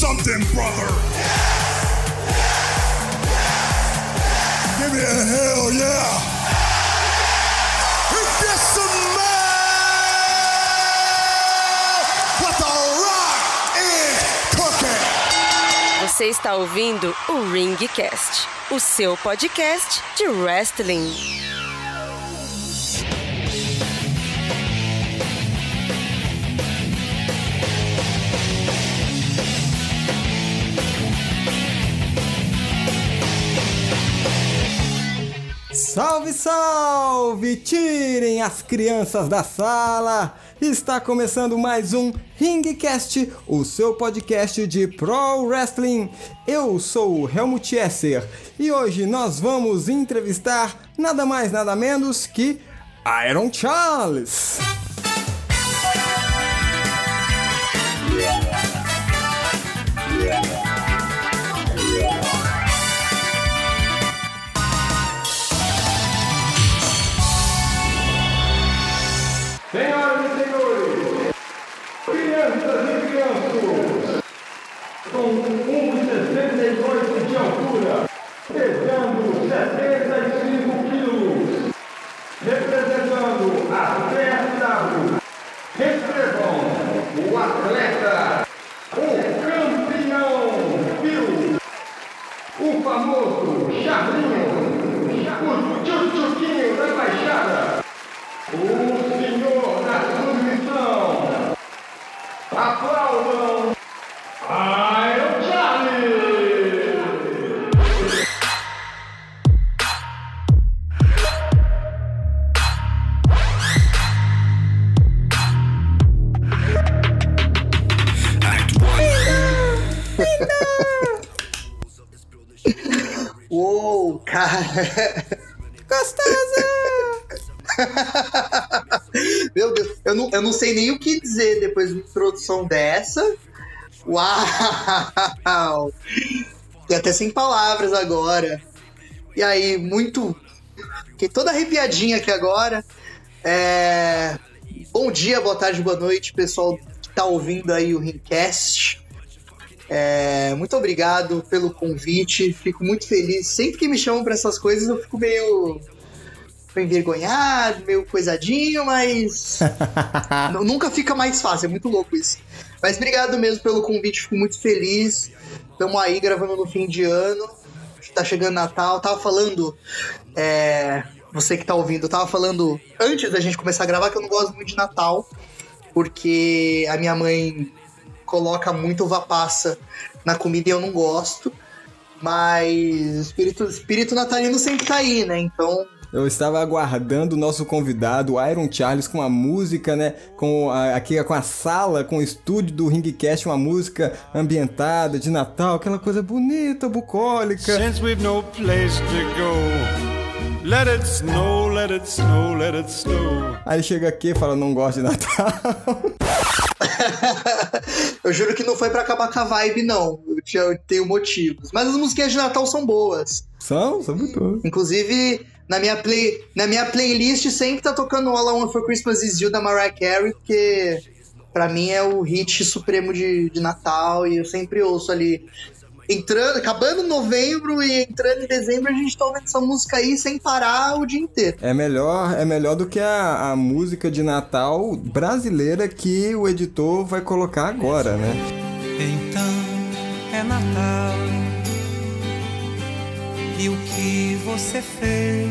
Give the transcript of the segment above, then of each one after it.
something, brother. Give me a hell yeah. Você está ouvindo o Ringcast, o seu podcast de wrestling. Salve, salve! Tirem as crianças da sala! Está começando mais um Ringcast, o seu podcast de Pro Wrestling. Eu sou o Helmut Esser e hoje nós vamos entrevistar nada mais nada menos que Iron Charles. Senhoras e Aqua eu não, sei nem o que dizer depois de uma introdução dessa. Uau! Fiquei até sem palavras agora. E aí, muito. Fiquei toda arrepiadinha aqui agora. É... Bom dia, boa tarde, boa noite, pessoal que tá ouvindo aí o Rimcast. É, muito obrigado pelo convite, fico muito feliz. Sempre que me chamam para essas coisas, eu fico meio meio envergonhado, meio coisadinho, mas nu- nunca fica mais fácil, é muito louco isso. Mas obrigado mesmo pelo convite, fico muito feliz. Estamos aí gravando no fim de ano, tá chegando Natal. Tava falando, é, você que tá ouvindo, eu tava falando antes da gente começar a gravar que eu não gosto muito de Natal, porque a minha mãe coloca muito uva passa na comida e eu não gosto. Mas o espírito, espírito natalino sempre tá aí, né? Então Eu estava aguardando o nosso convidado, o Iron Charles, com a música, né? Com a, aqui com a sala, com o estúdio do Ringcast, uma música ambientada de Natal, aquela coisa bonita, bucólica. Since we've no place to go, let it snow, let it snow, let it snow. Aí chega aqui e fala, não gosto de Natal. eu juro que não foi pra acabar com a vibe, não. Eu, tinha, eu tenho motivos. Mas as musiquinhas de Natal são boas. São, são muito. Inclusive, na minha, play, na minha playlist sempre tá tocando All I Want For Christmas Is You da Mariah Carey, porque pra mim é o hit supremo de, de Natal e eu sempre ouço ali. Entrando, acabando novembro e entrando em dezembro, a gente tá ouvindo essa música aí sem parar o dia inteiro. É melhor, é melhor do que a, a música de Natal brasileira que o editor vai colocar agora, né? Então é Natal. E o que você fez?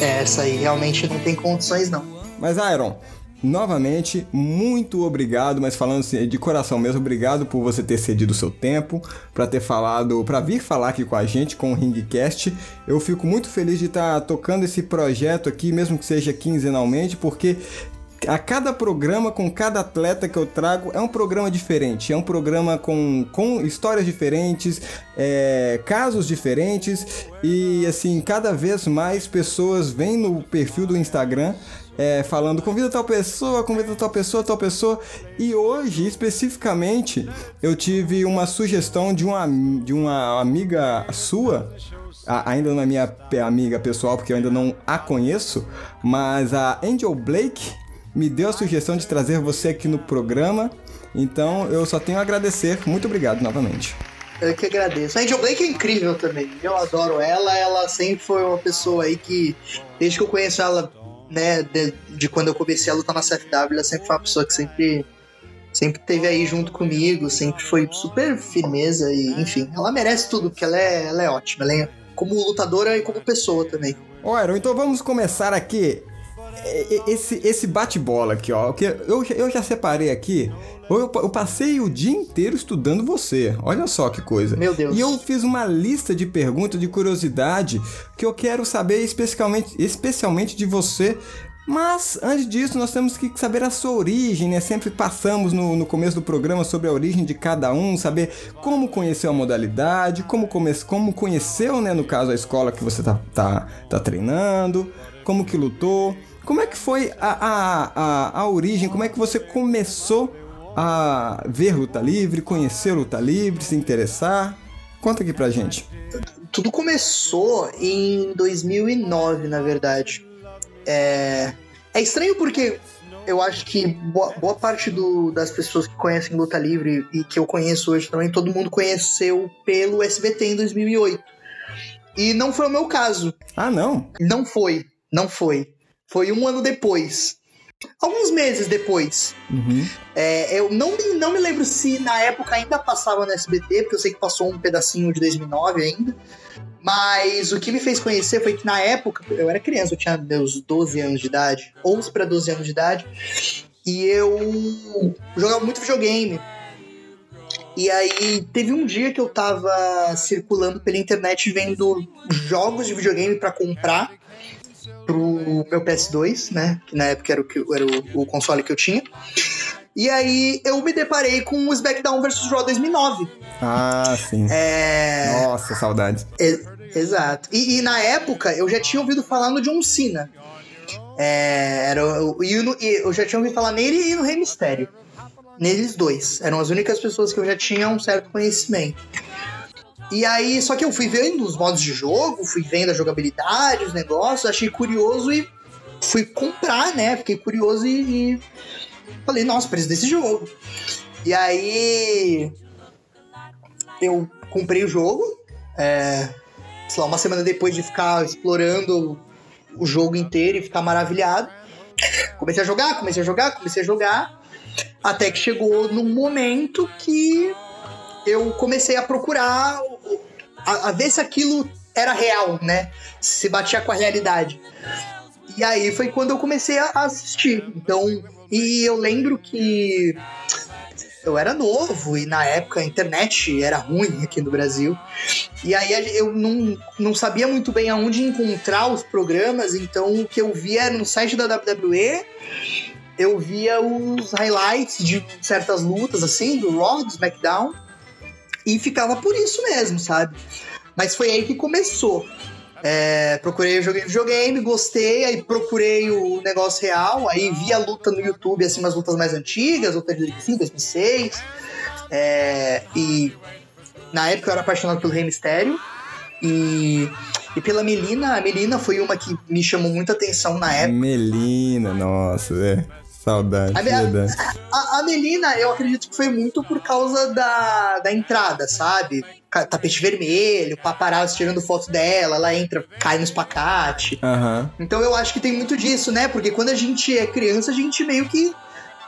É, essa aí realmente não tem condições, não. Mas Iron, novamente, muito obrigado, mas falando assim, de coração mesmo, obrigado por você ter cedido o seu tempo, para ter falado, para vir falar aqui com a gente, com o Ringcast. Eu fico muito feliz de estar tocando esse projeto aqui, mesmo que seja quinzenalmente, porque a cada programa, com cada atleta que eu trago, é um programa diferente. É um programa com, com histórias diferentes, é, casos diferentes. E assim, cada vez mais pessoas vêm no perfil do Instagram é, falando convida tal pessoa, convida tal pessoa, tal pessoa. E hoje, especificamente, eu tive uma sugestão de uma, de uma amiga sua. Ainda não é minha amiga pessoal, porque eu ainda não a conheço, mas a Angel Blake me deu a sugestão de trazer você aqui no programa Então eu só tenho a agradecer. Muito obrigado novamente. Eu que agradeço. A Angel Blake é incrível também. Eu adoro ela. Ela sempre foi uma pessoa aí que, desde que eu conheço ela, né, de, de quando eu comecei a lutar na CFW, ela sempre foi uma pessoa que sempre sempre teve aí junto comigo, sempre foi super firmeza e, enfim, ela merece tudo, porque ela é, ela é ótima. Ela é como lutadora e como pessoa também. Aaron, então vamos começar aqui esse, esse bate-bola aqui, ó. Que eu, eu já separei aqui. Eu, eu, passei o dia inteiro estudando você. Olha só que coisa. Meu Deus. E eu fiz uma lista de perguntas de curiosidade que eu quero saber especialmente, especialmente de você mas antes disso, nós temos que saber a sua origem, né? Sempre passamos no, no começo do programa sobre a origem de cada um, saber como conheceu a modalidade, como, come, como conheceu, né, no caso, a escola que você tá, tá, tá treinando, como que lutou, como é que foi a, a, a, a origem, como é que você começou a ver luta livre, conhecer luta livre, se interessar. Conta aqui pra gente. Tudo começou em 2009, na verdade. É, é estranho porque eu acho que boa, boa parte do, das pessoas que conhecem luta livre e que eu conheço hoje também, todo mundo conheceu pelo SBT em 2008. E não foi o meu caso. Ah, não? Não foi. Não foi. Foi um ano depois. Alguns meses depois. Uhum. É, eu não me, não me lembro se na época ainda passava no SBT, porque eu sei que passou um pedacinho de 2009 ainda. Mas o que me fez conhecer foi que na época, eu era criança, eu tinha meus 12 anos de idade, 11 para 12 anos de idade, e eu jogava muito videogame. E aí teve um dia que eu tava circulando pela internet vendo jogos de videogame para comprar pro meu PS2, né? Que na época era o, era o, o console que eu tinha. E aí eu me deparei com o SmackDown vs Raw 2009. Ah, sim. É... Nossa, saudade. É, exato. E, e, na época eu já tinha ouvido falar no John Cena. É, era, eu, eu, eu já tinha ouvido falar nele e no Rei Mistério. Neles dois. Eram as únicas pessoas que eu já tinha um certo conhecimento. E aí, só que eu fui vendo os modos de jogo, fui vendo a jogabilidade, os negócios, achei curioso e fui comprar, né? Fiquei curioso e, e Falei, nossa, preciso desse jogo. E aí eu comprei o jogo. É, sei lá, uma semana depois de ficar explorando o jogo inteiro e ficar maravilhado. Comecei a jogar, comecei a jogar, comecei a jogar. Até que chegou num momento que eu comecei a procurar, a, a ver se aquilo era real, né? Se batia com a realidade. E aí foi quando eu comecei a assistir. Então, e eu lembro que eu era novo e na época a internet era ruim aqui no Brasil. E aí eu não, não sabia muito bem aonde encontrar os programas, então o que eu via era no site da WWE. Eu via os highlights de certas lutas, assim, do Raw, do SmackDown, e ficava por isso mesmo, sabe? Mas foi aí que começou. É, procurei, joguei videogame, gostei, aí procurei o negócio real, aí vi a luta no YouTube, assim, umas lutas mais antigas, luta de 2005, 2006. É, e na época eu era apaixonado pelo Rei Mistério. E, e pela Melina, a Melina foi uma que me chamou muita atenção na época. Melina, nossa, é. Saudade. A, a, a, Melina, eu acredito que foi muito por causa da, da entrada, sabe? tapete vermelho, paparazzi tirando foto dela, ela entra, cai no espacate. Uhum. Então eu acho que tem muito disso, né? Porque quando a gente é criança, a gente meio que.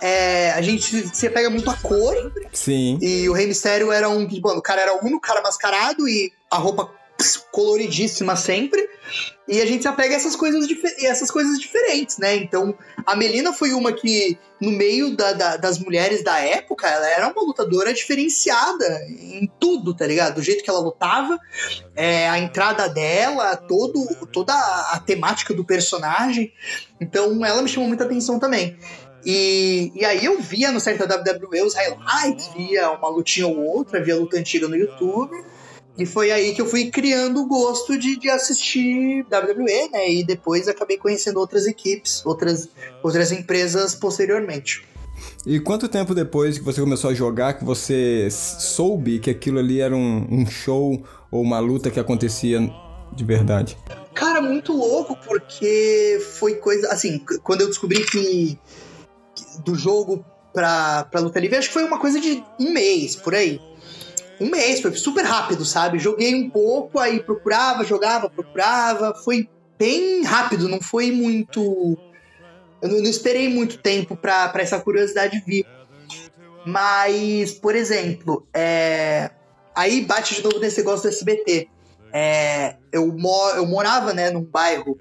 É, a gente se pega muito a cor. Sim. E o Rei Mistério era um. Bom, o cara era um, cara mascarado e a roupa coloridíssima sempre. E a gente se apega a essas coisas, essas coisas diferentes, né? Então, a Melina foi uma que, no meio da, da, das mulheres da época, ela era uma lutadora diferenciada em tudo, tá ligado? Do jeito que ela lutava, é, a entrada dela, todo, toda a temática do personagem. Então, ela me chamou muita atenção também. E, e aí eu via no site da WWE os highlights, via uma lutinha ou outra, via luta antiga no YouTube. E foi aí que eu fui criando o gosto de, de assistir WWE, né? E depois acabei conhecendo outras equipes, outras, outras empresas posteriormente. E quanto tempo depois que você começou a jogar que você soube que aquilo ali era um, um show ou uma luta que acontecia de verdade? Cara, muito louco, porque foi coisa. Assim, quando eu descobri que, que do jogo pra, pra luta livre, acho que foi uma coisa de um mês, por aí. Um mês, foi super rápido, sabe? Joguei um pouco, aí procurava, jogava, procurava. Foi bem rápido, não foi muito. Eu não, não esperei muito tempo pra, pra essa curiosidade vir. Mas, por exemplo, é... aí bate de novo nesse negócio do SBT. É... Eu, mo eu morava né, num bairro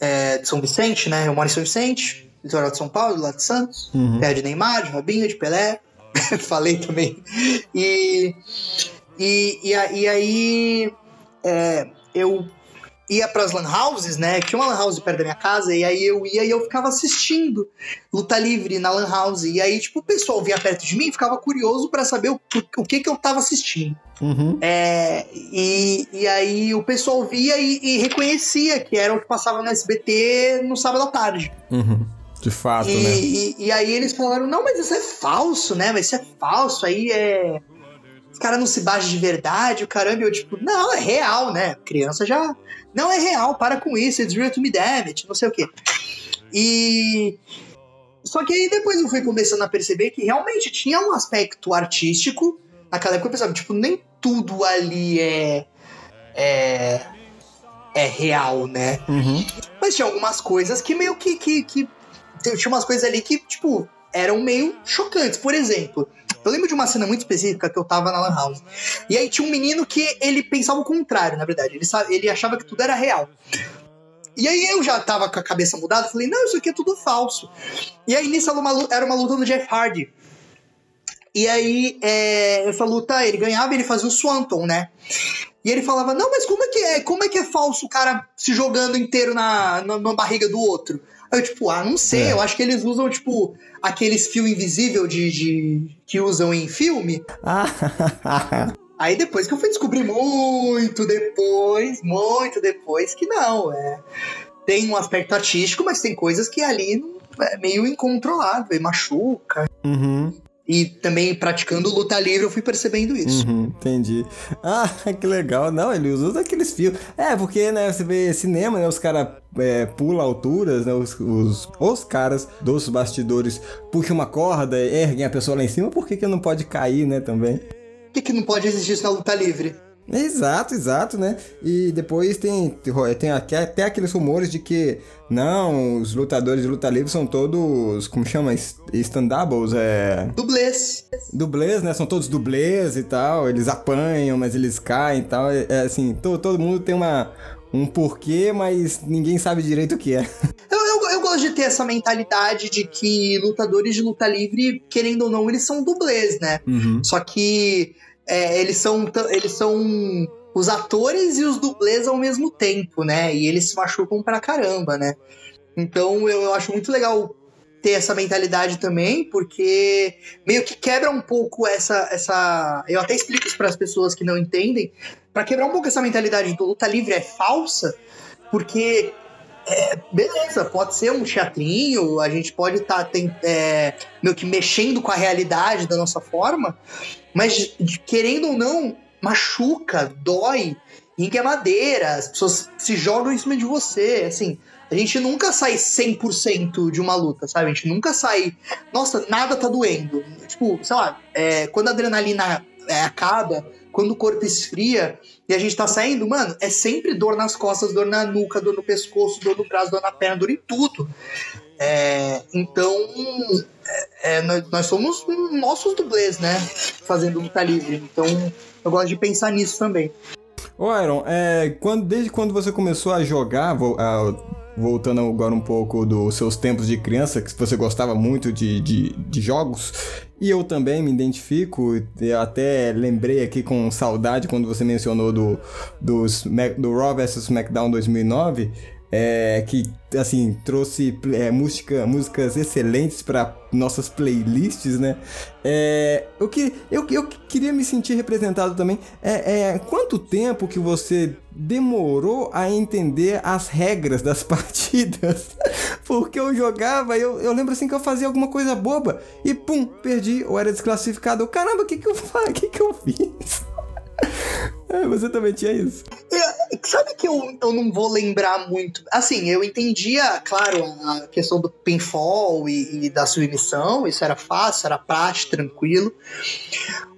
é, de São Vicente, né? Eu moro em São Vicente, litoral de São Paulo, do lado de Santos, Uhum. perto de Neymar, de Robinho, de Pelé. Falei também. E, e, e, e aí é, eu ia pras lan houses, né? Tinha uma lan house perto da minha casa, e aí eu ia e eu ficava assistindo luta livre na lan house. E aí, tipo, o pessoal vinha perto de mim e ficava curioso pra saber o, o que que eu tava assistindo. Uhum. É, e, e aí o pessoal via e, e reconhecia que era o que passava no SBT no sábado à tarde. Uhum. De fato, E, né? e, e aí eles falaram, não, mas isso é falso, né? Mas isso é falso, aí é. Os caras não se baixam de verdade, o caramba, e eu, tipo, não, é real, né? Criança já. Não é real, para com isso, it's real to me, damn it, não sei o quê. E. Só que aí depois eu fui começando a perceber que realmente tinha um aspecto artístico. Naquela época eu pensava, tipo, nem tudo ali é. É. É real, né? Uhum. Mas tinha algumas coisas que meio que, que, que. Tinha umas coisas ali que, tipo, eram meio chocantes. Por exemplo, eu lembro de uma cena muito específica que eu tava na Lan House. E aí tinha um menino que ele pensava o contrário, na verdade. Ele, ele achava que tudo era real. E aí eu já tava com a cabeça mudada, falei, não, isso aqui é tudo falso. E aí nisso era uma, era uma luta do Jeff Hardy. E aí, é, essa luta, ele ganhava, ele fazia o Swanton, né? E ele falava, não, mas como é que é? Como é que é falso o cara se jogando inteiro na, na, na barriga do outro? Aí eu, tipo, ah, não sei, É. eu acho que eles usam, tipo, aqueles fio invisível de, de que usam em filme. Ah, Aí depois que eu fui descobrir muito depois, muito depois, que não, é. Tem um aspecto artístico, mas tem coisas que ali não- é meio incontrolável, e machuca. uhum, E também praticando luta livre eu fui percebendo isso. uhum, entendi. Ah, que legal. Não, ele usa aqueles fios. É, porque, né, você vê cinema, né, os caras é, pulam alturas, né, os, os, os caras dos bastidores puxam uma corda, erguem a pessoa lá em cima, por que que não pode cair, né, também? Por que, que não pode existir isso na luta livre? Exato, exato, né? E depois tem, tem até, até aqueles rumores de que não, os lutadores de luta livre são todos, como chama? Stand-ups, é. Dublês. Dublês, né? São todos dublês e tal. Eles apanham, mas eles caem e tal. É, é assim, to, todo mundo tem uma, um porquê, mas ninguém sabe direito o que é. Eu, eu, eu gosto de ter essa mentalidade de que lutadores de luta livre, querendo ou não, eles são dublês, né? Uhum. Só que é, eles são eles são os atores e os dublês ao mesmo tempo, né? E eles se machucam pra caramba, né? Então eu, acho muito legal ter essa mentalidade também, porque meio que quebra um pouco essa essa, eu até explico isso para as pessoas que não entendem, Pra quebrar um pouco essa mentalidade do luta livre é falsa, porque é, beleza, pode ser um teatrinho, a gente pode estar meio que mexendo com a realidade da nossa forma, mas querendo ou não, machuca, dói, é madeira, as pessoas se jogam em cima de você, assim, a gente nunca sai 100% de uma luta, sabe? A gente nunca sai, nossa, nada tá doendo. Tipo, sei lá, é, quando a adrenalina é, acaba, quando o corpo esfria e a gente tá saindo, mano, é sempre dor nas costas, dor na nuca, dor no pescoço, dor no braço, dor na perna, dor em tudo. É, então, é, é, nós, nós somos nossos dublês, né? Fazendo luta livre. Então, eu gosto de pensar nisso também. Ô, Aaron, é, quando, desde quando você começou a jogar, vo- a- voltando agora um pouco dos seus tempos de criança, que você gostava muito de, de, de jogos, e eu também me identifico, eu até lembrei aqui com saudade quando você mencionou do, do Raw vs SmackDown 2009, é, que assim trouxe é, música, músicas excelentes para nossas playlists, né? É, que, eu, eu queria me sentir representado também. É, é, quanto tempo que você demorou a entender as regras das partidas? Porque eu jogava, eu, eu lembro assim que eu fazia alguma coisa boba e pum, perdi ou era desclassificado. Caramba, o que que eu que que eu fiz? É, você também tinha isso. Eu- sabe que eu, eu não vou lembrar muito. Assim, eu entendia, claro, a questão do pinfall e, e da submissão, isso era fácil, era prático, tranquilo.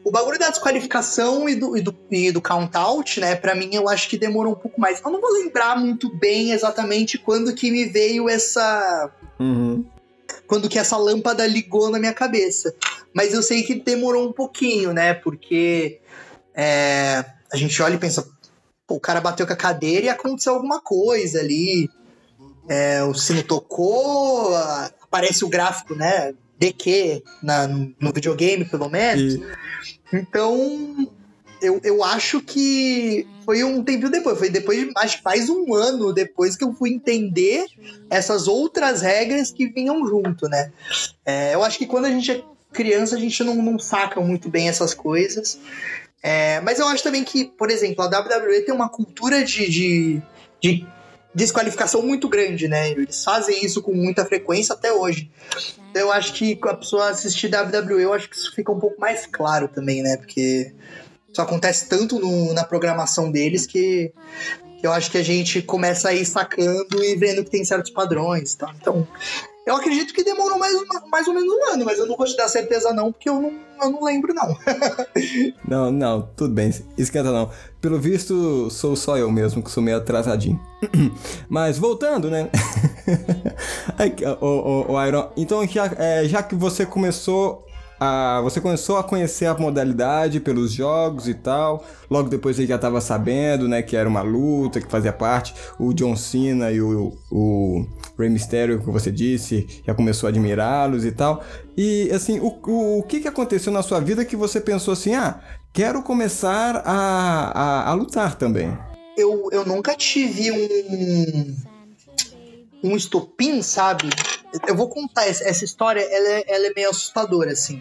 O bagulho da desqualificação e do, e do, e do count-out, né, pra mim eu acho que demorou um pouco mais. Eu não vou lembrar muito bem exatamente quando que me veio essa. Uhum. quando que essa lâmpada ligou na minha cabeça. Mas eu sei que demorou um pouquinho, né? Porque é, a gente olha e pensa, o cara bateu com a cadeira e aconteceu alguma coisa ali. É, o sino tocou, aparece o gráfico, né? DQ na, no videogame, pelo menos. E, Então, eu, eu acho que foi um tempinho depois. Foi depois, de- acho que faz um ano depois que eu fui entender essas outras regras que vinham junto, né? É, eu acho que quando a gente é criança, a gente não, não saca muito bem essas coisas. É, mas eu acho também que, por exemplo, a WWE tem uma cultura de, de, de desqualificação muito grande, né? Eles fazem isso com muita frequência até hoje. Então eu acho que a pessoa assistir WWE, eu acho que isso fica um pouco mais claro também, né? Porque isso acontece tanto no- na programação deles que, que eu acho que a gente começa a ir sacando e vendo que tem certos padrões, tá? Então, eu acredito que demorou mais, mais ou menos um ano, mas eu não vou te dar certeza não, porque eu não, eu não lembro não. não, não, tudo bem. Esquenta não. Pelo visto, sou só eu mesmo que sou meio atrasadinho. Mas voltando, né? O, o, o Iron, então já, é, já que você começou a, você começou a conhecer a modalidade pelos jogos e tal. Logo depois você já estava sabendo, né, que era uma luta, que fazia parte. O John Cena e o, o Rey Mysterio, que você disse, já começou a admirá-los e tal. E assim, o, o, o que, que aconteceu na sua vida que você pensou assim, ah, quero começar a, a, a lutar também? Eu, eu nunca tive um um estopim, sabe? Eu vou contar essa, essa história, ela é, ela é meio assustadora, assim.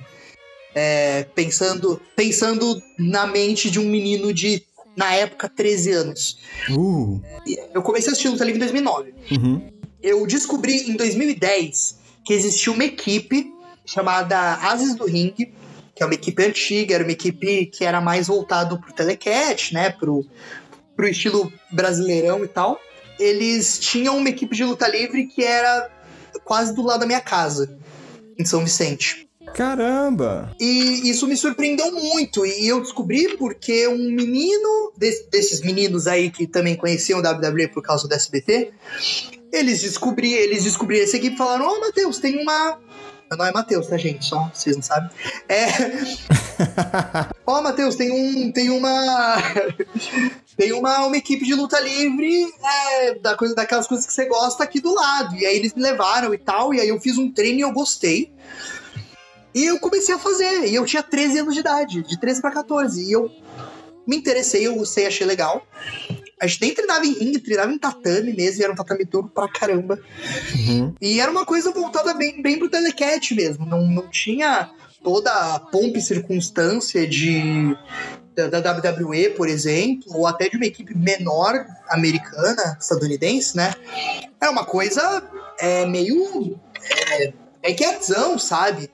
É, pensando, pensando na mente de um menino de, na época, 13 anos. Uh, Eu comecei a assistir Luta Livre em 2009. uhum. Eu descobri em 2010 que existia uma equipe chamada Ases do Ring, que é uma equipe antiga, era uma equipe que era mais voltado pro telecat, né, pro, pro estilo brasileirão e tal. Eles tinham uma equipe de luta livre que era quase do lado da minha casa, em São Vicente. Caramba! E isso me surpreendeu muito. E eu descobri porque um menino, des- desses meninos aí que também conheciam o WWE por causa do SBT, eles descobriram, eles descobriram essa equipe e falaram: Ó, Matheus, tem uma. Meu nome é Matheus, tá, gente? Só vocês não sabem. É. Ó, Matheus, tem um. Tem uma. tem uma, uma equipe de luta livre é, da coisa, daquelas coisas que você gosta aqui do lado. E aí eles me levaram e tal. E aí eu fiz um treino e eu gostei. E eu comecei a fazer. E eu tinha 13 anos de idade, de 13 para 14. E eu me interessei, eu gostei, achei legal. A gente nem treinava em ringue, treinava em tatame mesmo, e era um tatame duro pra caramba. Uhum. E era uma coisa voltada bem, bem pro telecat mesmo. Não, não tinha toda a pompa e circunstância de da, da WWE, por exemplo, ou até de uma equipe menor americana, estadunidense, né? Era uma coisa é, meio é, backyardzão, sabe?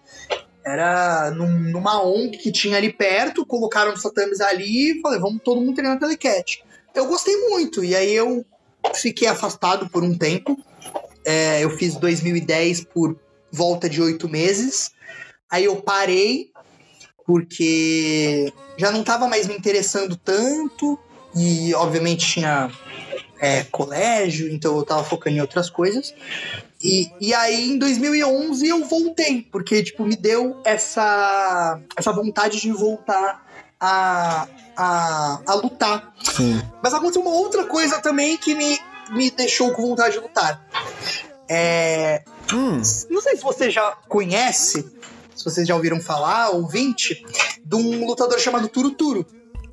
Era num- numa ONG que tinha ali perto, colocaram os tatames ali e falei, vamos todo mundo treinar telecat. Eu gostei muito, e aí eu fiquei afastado por um tempo. É, eu fiz 2010 por volta de oito meses. Aí eu parei, porque já não estava mais me interessando tanto, e obviamente tinha é, colégio, então eu tava focando em outras coisas. E, e aí, em 2011, eu voltei, porque, tipo, me deu essa, essa vontade de voltar a, a, a lutar. Sim. Mas aconteceu uma outra coisa também que me, me deixou com vontade de lutar. É, Hum, não sei se você já conhece, se vocês já ouviram falar, ouvinte, de um lutador chamado Turuturo.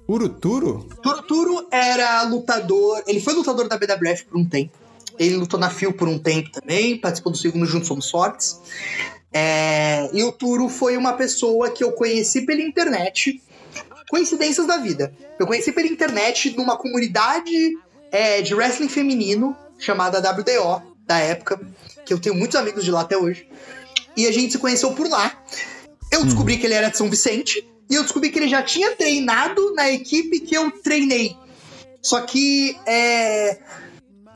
Uruturo? Turuturo era lutador, ele foi lutador da BWF por um tempo. Ele lutou na FIO por um tempo também, participou do segundo Juntos Somos Fortes. É, e o Turo foi uma pessoa que eu conheci pela internet. Coincidências da vida. Eu conheci pela internet numa comunidade é, de wrestling feminino chamada WDO, da época, que eu tenho muitos amigos de lá até hoje. E a gente se conheceu por lá. Eu descobri que ele era de São Vicente e eu descobri que ele já tinha treinado na equipe que eu treinei. Só que é,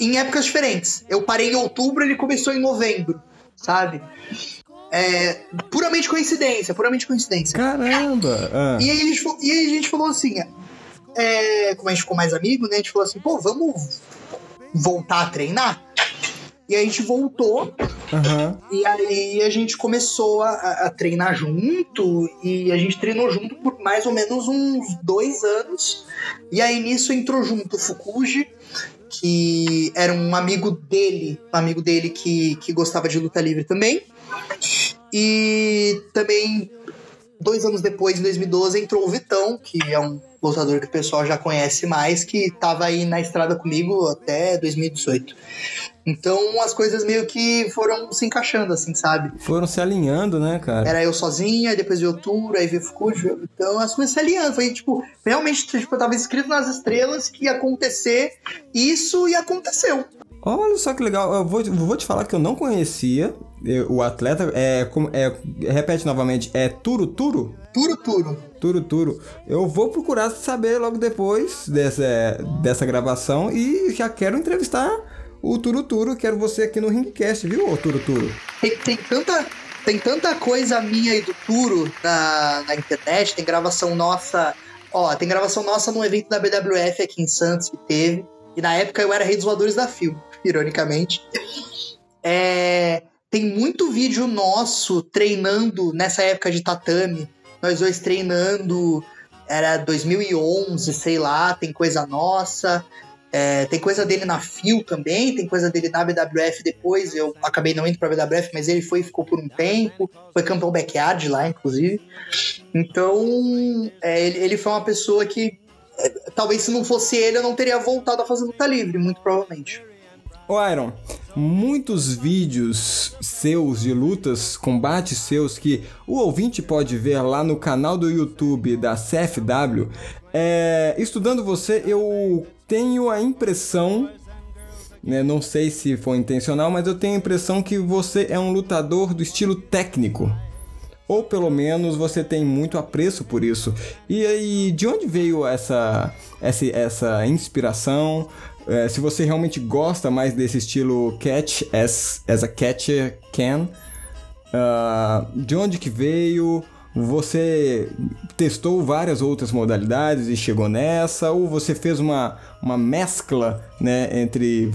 em épocas diferentes. Eu parei em outubro, ele começou em novembro, sabe? É, puramente coincidência, puramente coincidência. Caramba! Ah. E, aí a gente, fa- e aí a gente falou assim, é, como a gente ficou mais amigo, né? A gente falou assim, pô, vamos voltar a treinar? E aí a gente voltou, Aham. e aí a gente começou a, a- a treinar junto, e a gente treinou junto por mais ou menos uns dois anos. E aí nisso entrou junto o Fukuji, que era um amigo dele, um amigo dele que, que gostava de luta livre também. E também, dois anos depois, em 2012, entrou o Vitão, que é um lutador que o pessoal já conhece mais, que tava aí na estrada comigo até 2018. Então as coisas meio que foram se encaixando, assim, sabe? Foram se alinhando, né, cara? Era eu sozinha, depois veio o Tour, aí veio o Fukuji, veio o Vitão, as coisas se alinhando. Foi tipo, realmente, tipo, eu tava escrito nas estrelas que ia acontecer isso e aconteceu. Olha só que legal. Eu vou, vou te falar que eu não conhecia o atleta. É, como- é, repete novamente, é Turo Turo? Puro, puro. Turo Turo. Eu vou procurar saber logo depois dessa, dessa gravação e já quero entrevistar o Turo Turo. Quero você aqui no Ringcast, viu, Turo Turo? Tem, tem tanta. Tem tanta coisa minha e do Turo na, na internet, tem gravação nossa. Ó, tem gravação nossa num evento da BWF aqui em Santos que teve. E na época eu era rei dos voadores da Fio, ironicamente. É, tem muito vídeo nosso treinando nessa época de tatame. Nós dois treinando. Era 2011, sei lá, tem coisa nossa. É, tem coisa dele na Fio também, tem coisa dele na BWF depois. Eu acabei não indo pra BWF, mas ele foi e ficou por um tempo. Foi campeão backyard lá, inclusive. Então, é, ele, ele foi uma pessoa que. é, talvez se não fosse ele, eu não teria voltado a fazer luta livre, muito provavelmente. Ô Iron, muitos vídeos seus de lutas, combates seus que o ouvinte pode ver lá no canal do YouTube da CFW. É, estudando você, eu tenho a impressão, né, não sei se foi intencional, mas eu tenho a impressão que você é um lutador do estilo técnico. Ou pelo menos você tem muito apreço por isso. E aí, de onde veio essa, essa, essa inspiração? É, se você realmente gosta mais desse estilo catch as, as a catcher can, ah, de onde que veio? Você testou várias outras modalidades e chegou nessa? Ou você fez uma, uma mescla né, entre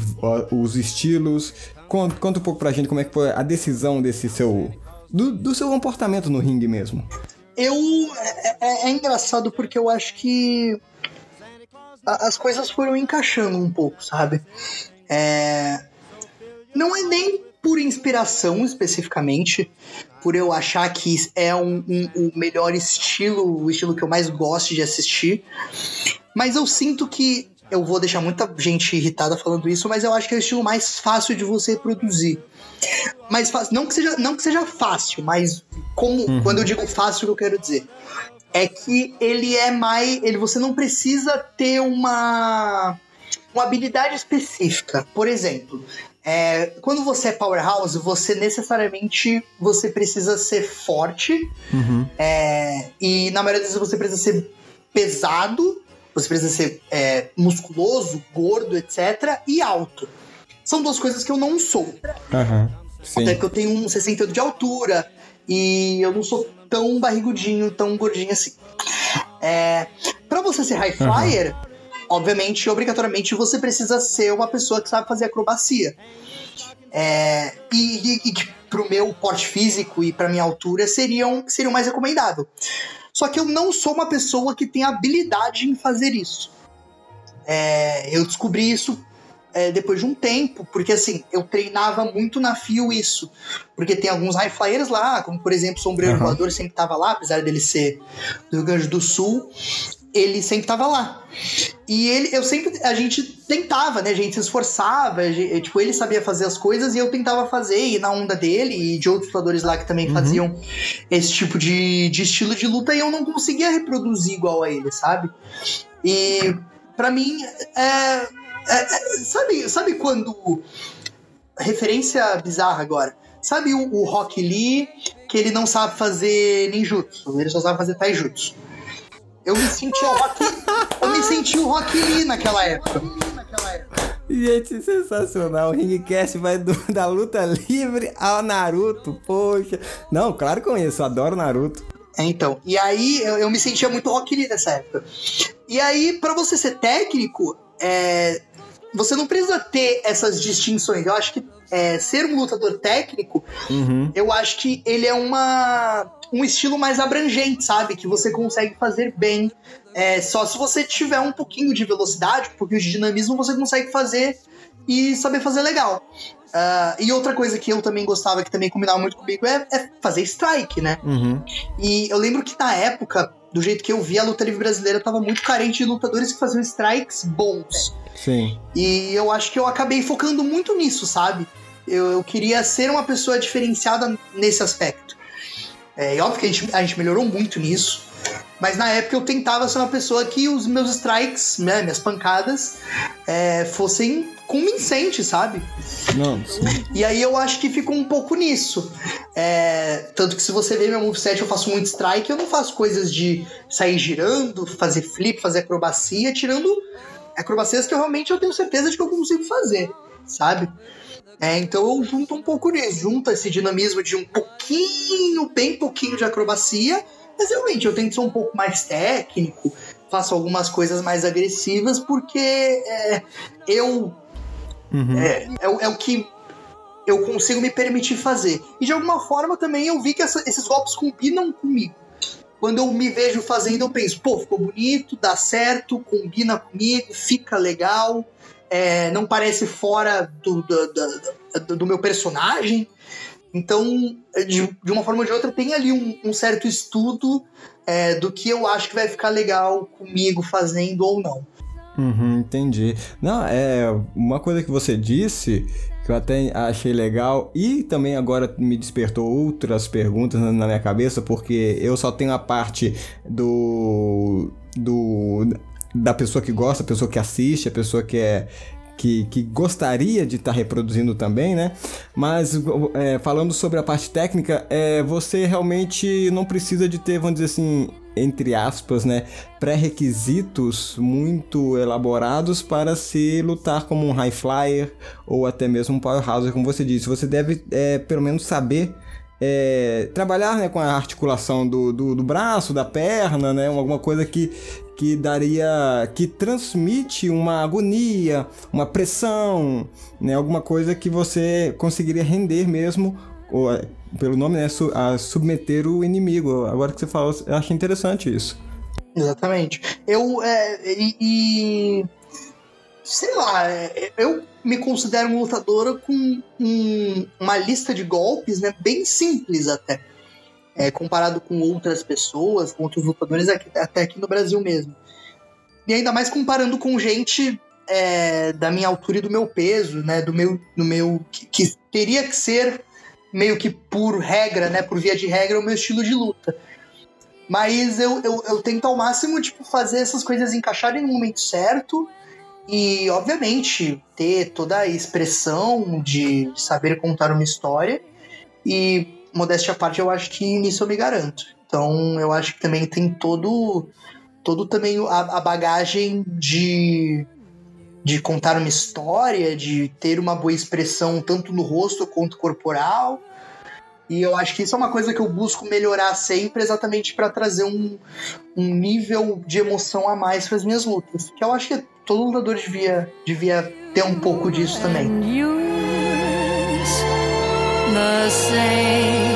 os estilos? Conta, conta um pouco pra gente como é que foi a decisão desse seu... Do, do seu comportamento no ringue mesmo. Eu. É, é- é engraçado porque eu acho que. A- as coisas foram encaixando um pouco, sabe? É, não é nem por inspiração especificamente, por eu achar que é um, um- o melhor estilo, o estilo que eu mais gosto de assistir, mas eu sinto que. Eu vou deixar muita gente irritada falando isso, mas eu acho que é o estilo mais fácil de você produzir. Fácil, não que seja, não que seja fácil, mas como quando eu digo fácil, o que eu quero dizer é que ele é mais. Ele, você não precisa ter uma, uma habilidade específica. Por exemplo, é, quando você é powerhouse, você necessariamente você precisa ser forte. é, e na maioria das vezes você precisa ser pesado, você precisa ser é, musculoso, gordo, etc. E alto. São duas coisas que eu não sou. Aham. Sim. Até que eu tenho um 68 de altura e eu não sou tão barrigudinho, tão gordinho assim. É, para você ser high flyer, obviamente, obrigatoriamente, você precisa ser uma pessoa que sabe fazer acrobacia. É, e, e, e pro meu porte físico e pra minha altura seriam, seriam mais recomendável. Só que eu não sou uma pessoa que tem habilidade em fazer isso. É, eu descobri isso é, depois de um tempo, porque assim, eu treinava muito na fio isso. Porque tem alguns high flyers lá, como por exemplo o Sombreiro Aham. Voador sempre tava lá, apesar dele ser do Rio Grande do Sul, ele sempre tava lá. E ele, eu sempre, a gente tentava, né? A gente se esforçava, gente- tipo, ele sabia fazer as coisas e eu tentava fazer, e na onda dele e de outros lutadores lá que também faziam esse tipo de, de estilo de luta e eu não conseguia reproduzir igual a ele, sabe? E pra mim, é, é- é- sabe, sabe quando. Referência bizarra agora. Sabe o, o Rock Lee, que ele não sabe fazer ninjutsu, ele só sabe fazer taijutsu. Eu me senti o Rock, eu me senti o Rock Lee naquela época. Gente, sensacional. O Ringcast vai do, da luta livre ao Naruto. Poxa. Não, claro que conheço, adoro Naruto. É, Então, e aí eu, eu me sentia muito Rock Lee nessa época. E aí, pra você ser técnico, é, você não precisa ter essas distinções. Eu acho que é, ser um lutador técnico, eu acho que ele é uma, um estilo mais abrangente, sabe? Que você consegue fazer bem. É, só se você tiver um pouquinho de velocidade, um pouquinho de dinamismo, você consegue fazer e saber fazer legal. Ah, e outra coisa que eu também gostava, que também combinava muito comigo, é, é fazer strike, né? Uhum. E eu lembro que na época, do jeito que eu vi, a luta livre brasileira tava muito carente de lutadores que faziam strikes bons. Sim. E eu acho que eu acabei focando muito nisso, sabe? Eu, eu queria ser uma pessoa diferenciada nesse aspecto. É e óbvio que a gente, a gente melhorou muito nisso. Mas na época eu tentava ser uma pessoa que os meus strikes, né, minhas pancadas, é, fossem convincentes, sabe? Não. E aí eu acho que ficou um pouco nisso. É, tanto que se você ver meu moveset, eu faço muito strike, eu não faço coisas de sair girando, fazer flip, fazer acrobacia, tirando acrobacias que eu realmente eu tenho certeza de que eu consigo fazer, sabe? É, então eu junto um pouco nisso, junto esse dinamismo de um pouquinho, bem pouquinho de acrobacia, mas realmente eu tento ser um pouco mais técnico, faço algumas coisas mais agressivas, porque é, eu é, é, o- é o que eu consigo me permitir fazer. E de alguma forma também eu vi que essa- esses golpes combinam comigo. Quando eu me vejo fazendo, eu penso, pô, ficou bonito, dá certo, combina comigo, fica legal, é, não parece fora do, do- do- do meu personagem. Então, de, de uma forma ou de outra, tem ali um, um certo estudo é, do que eu acho que vai ficar legal comigo fazendo ou não. Uhum, entendi. Não, é uma coisa que você disse que eu até achei legal e também agora me despertou outras perguntas na na minha cabeça porque eu só tenho a parte do do da pessoa que gosta, a pessoa que assiste, a pessoa que é que, que gostaria de estar reproduzindo também, né? Mas é, falando sobre a parte técnica, é, você realmente não precisa de ter, vamos dizer assim, entre aspas, né, pré-requisitos muito elaborados para se lutar como um high flyer ou até mesmo um powerhouse, como você disse. Você deve, é, pelo menos, saber é, trabalhar né, com a articulação do, do, do braço, da perna, né, alguma coisa que, que daria, que transmite uma agonia, uma pressão, né, alguma coisa que você conseguiria render mesmo, ou, é, pelo nome, né, a submeter o inimigo. Agora que você falou, eu achei interessante isso. Exatamente. Eu. É, e, e- Sei lá, é, eu me considero um lutador com um- uma lista de golpes né, bem simples até. É, comparado com outras pessoas, com outros lutadores aqui- até aqui no Brasil mesmo. E ainda mais comparando com gente é, da minha altura e do meu peso, né? Do meu. Do meu que, que teria que ser meio que por regra, né? Por via de regra, o meu estilo de luta. Mas eu, eu, eu tento ao máximo, tipo, fazer essas coisas encaixarem no momento certo. E, obviamente, ter toda a expressão de saber contar uma história. E, modéstia à parte, eu acho que nisso eu me garanto. Então, eu acho que também tem todo, todo também a, a bagagem de, de contar uma história, de ter uma boa expressão tanto no rosto quanto corporal. E eu acho que isso é uma coisa que eu busco melhorar sempre, exatamente para trazer um, um nível de emoção a mais para as minhas lutas. Que eu acho que todo lutador devia, devia ter um pouco disso também. the same.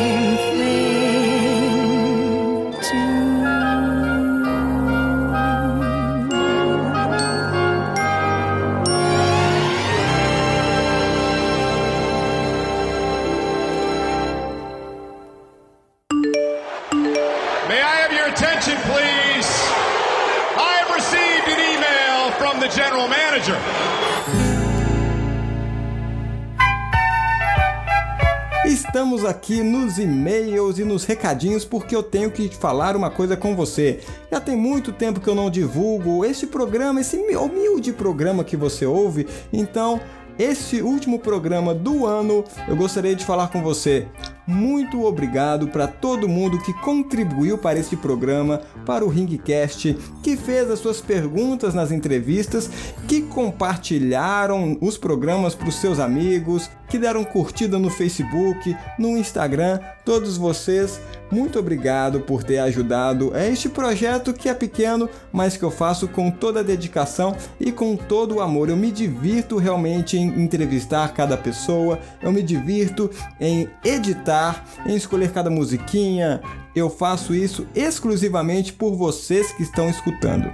Estamos aqui nos e-mails e nos recadinhos porque eu tenho que falar uma coisa com você. Já tem muito tempo que eu não divulgo este programa, esse humilde programa que você ouve, então esse último programa do ano, eu gostaria de falar com você. Muito obrigado para todo mundo que contribuiu para este programa, para o Ringcast, que fez as suas perguntas nas entrevistas, que compartilharam os programas para os seus amigos, que deram curtida no Facebook, no Instagram. Todos vocês, muito obrigado por ter ajudado a este projeto que é pequeno, mas que eu faço com toda a dedicação e com todo o amor. Eu me divirto realmente em entrevistar cada pessoa, eu me divirto em editar em escolher cada musiquinha. Eu faço isso exclusivamente por vocês que estão escutando.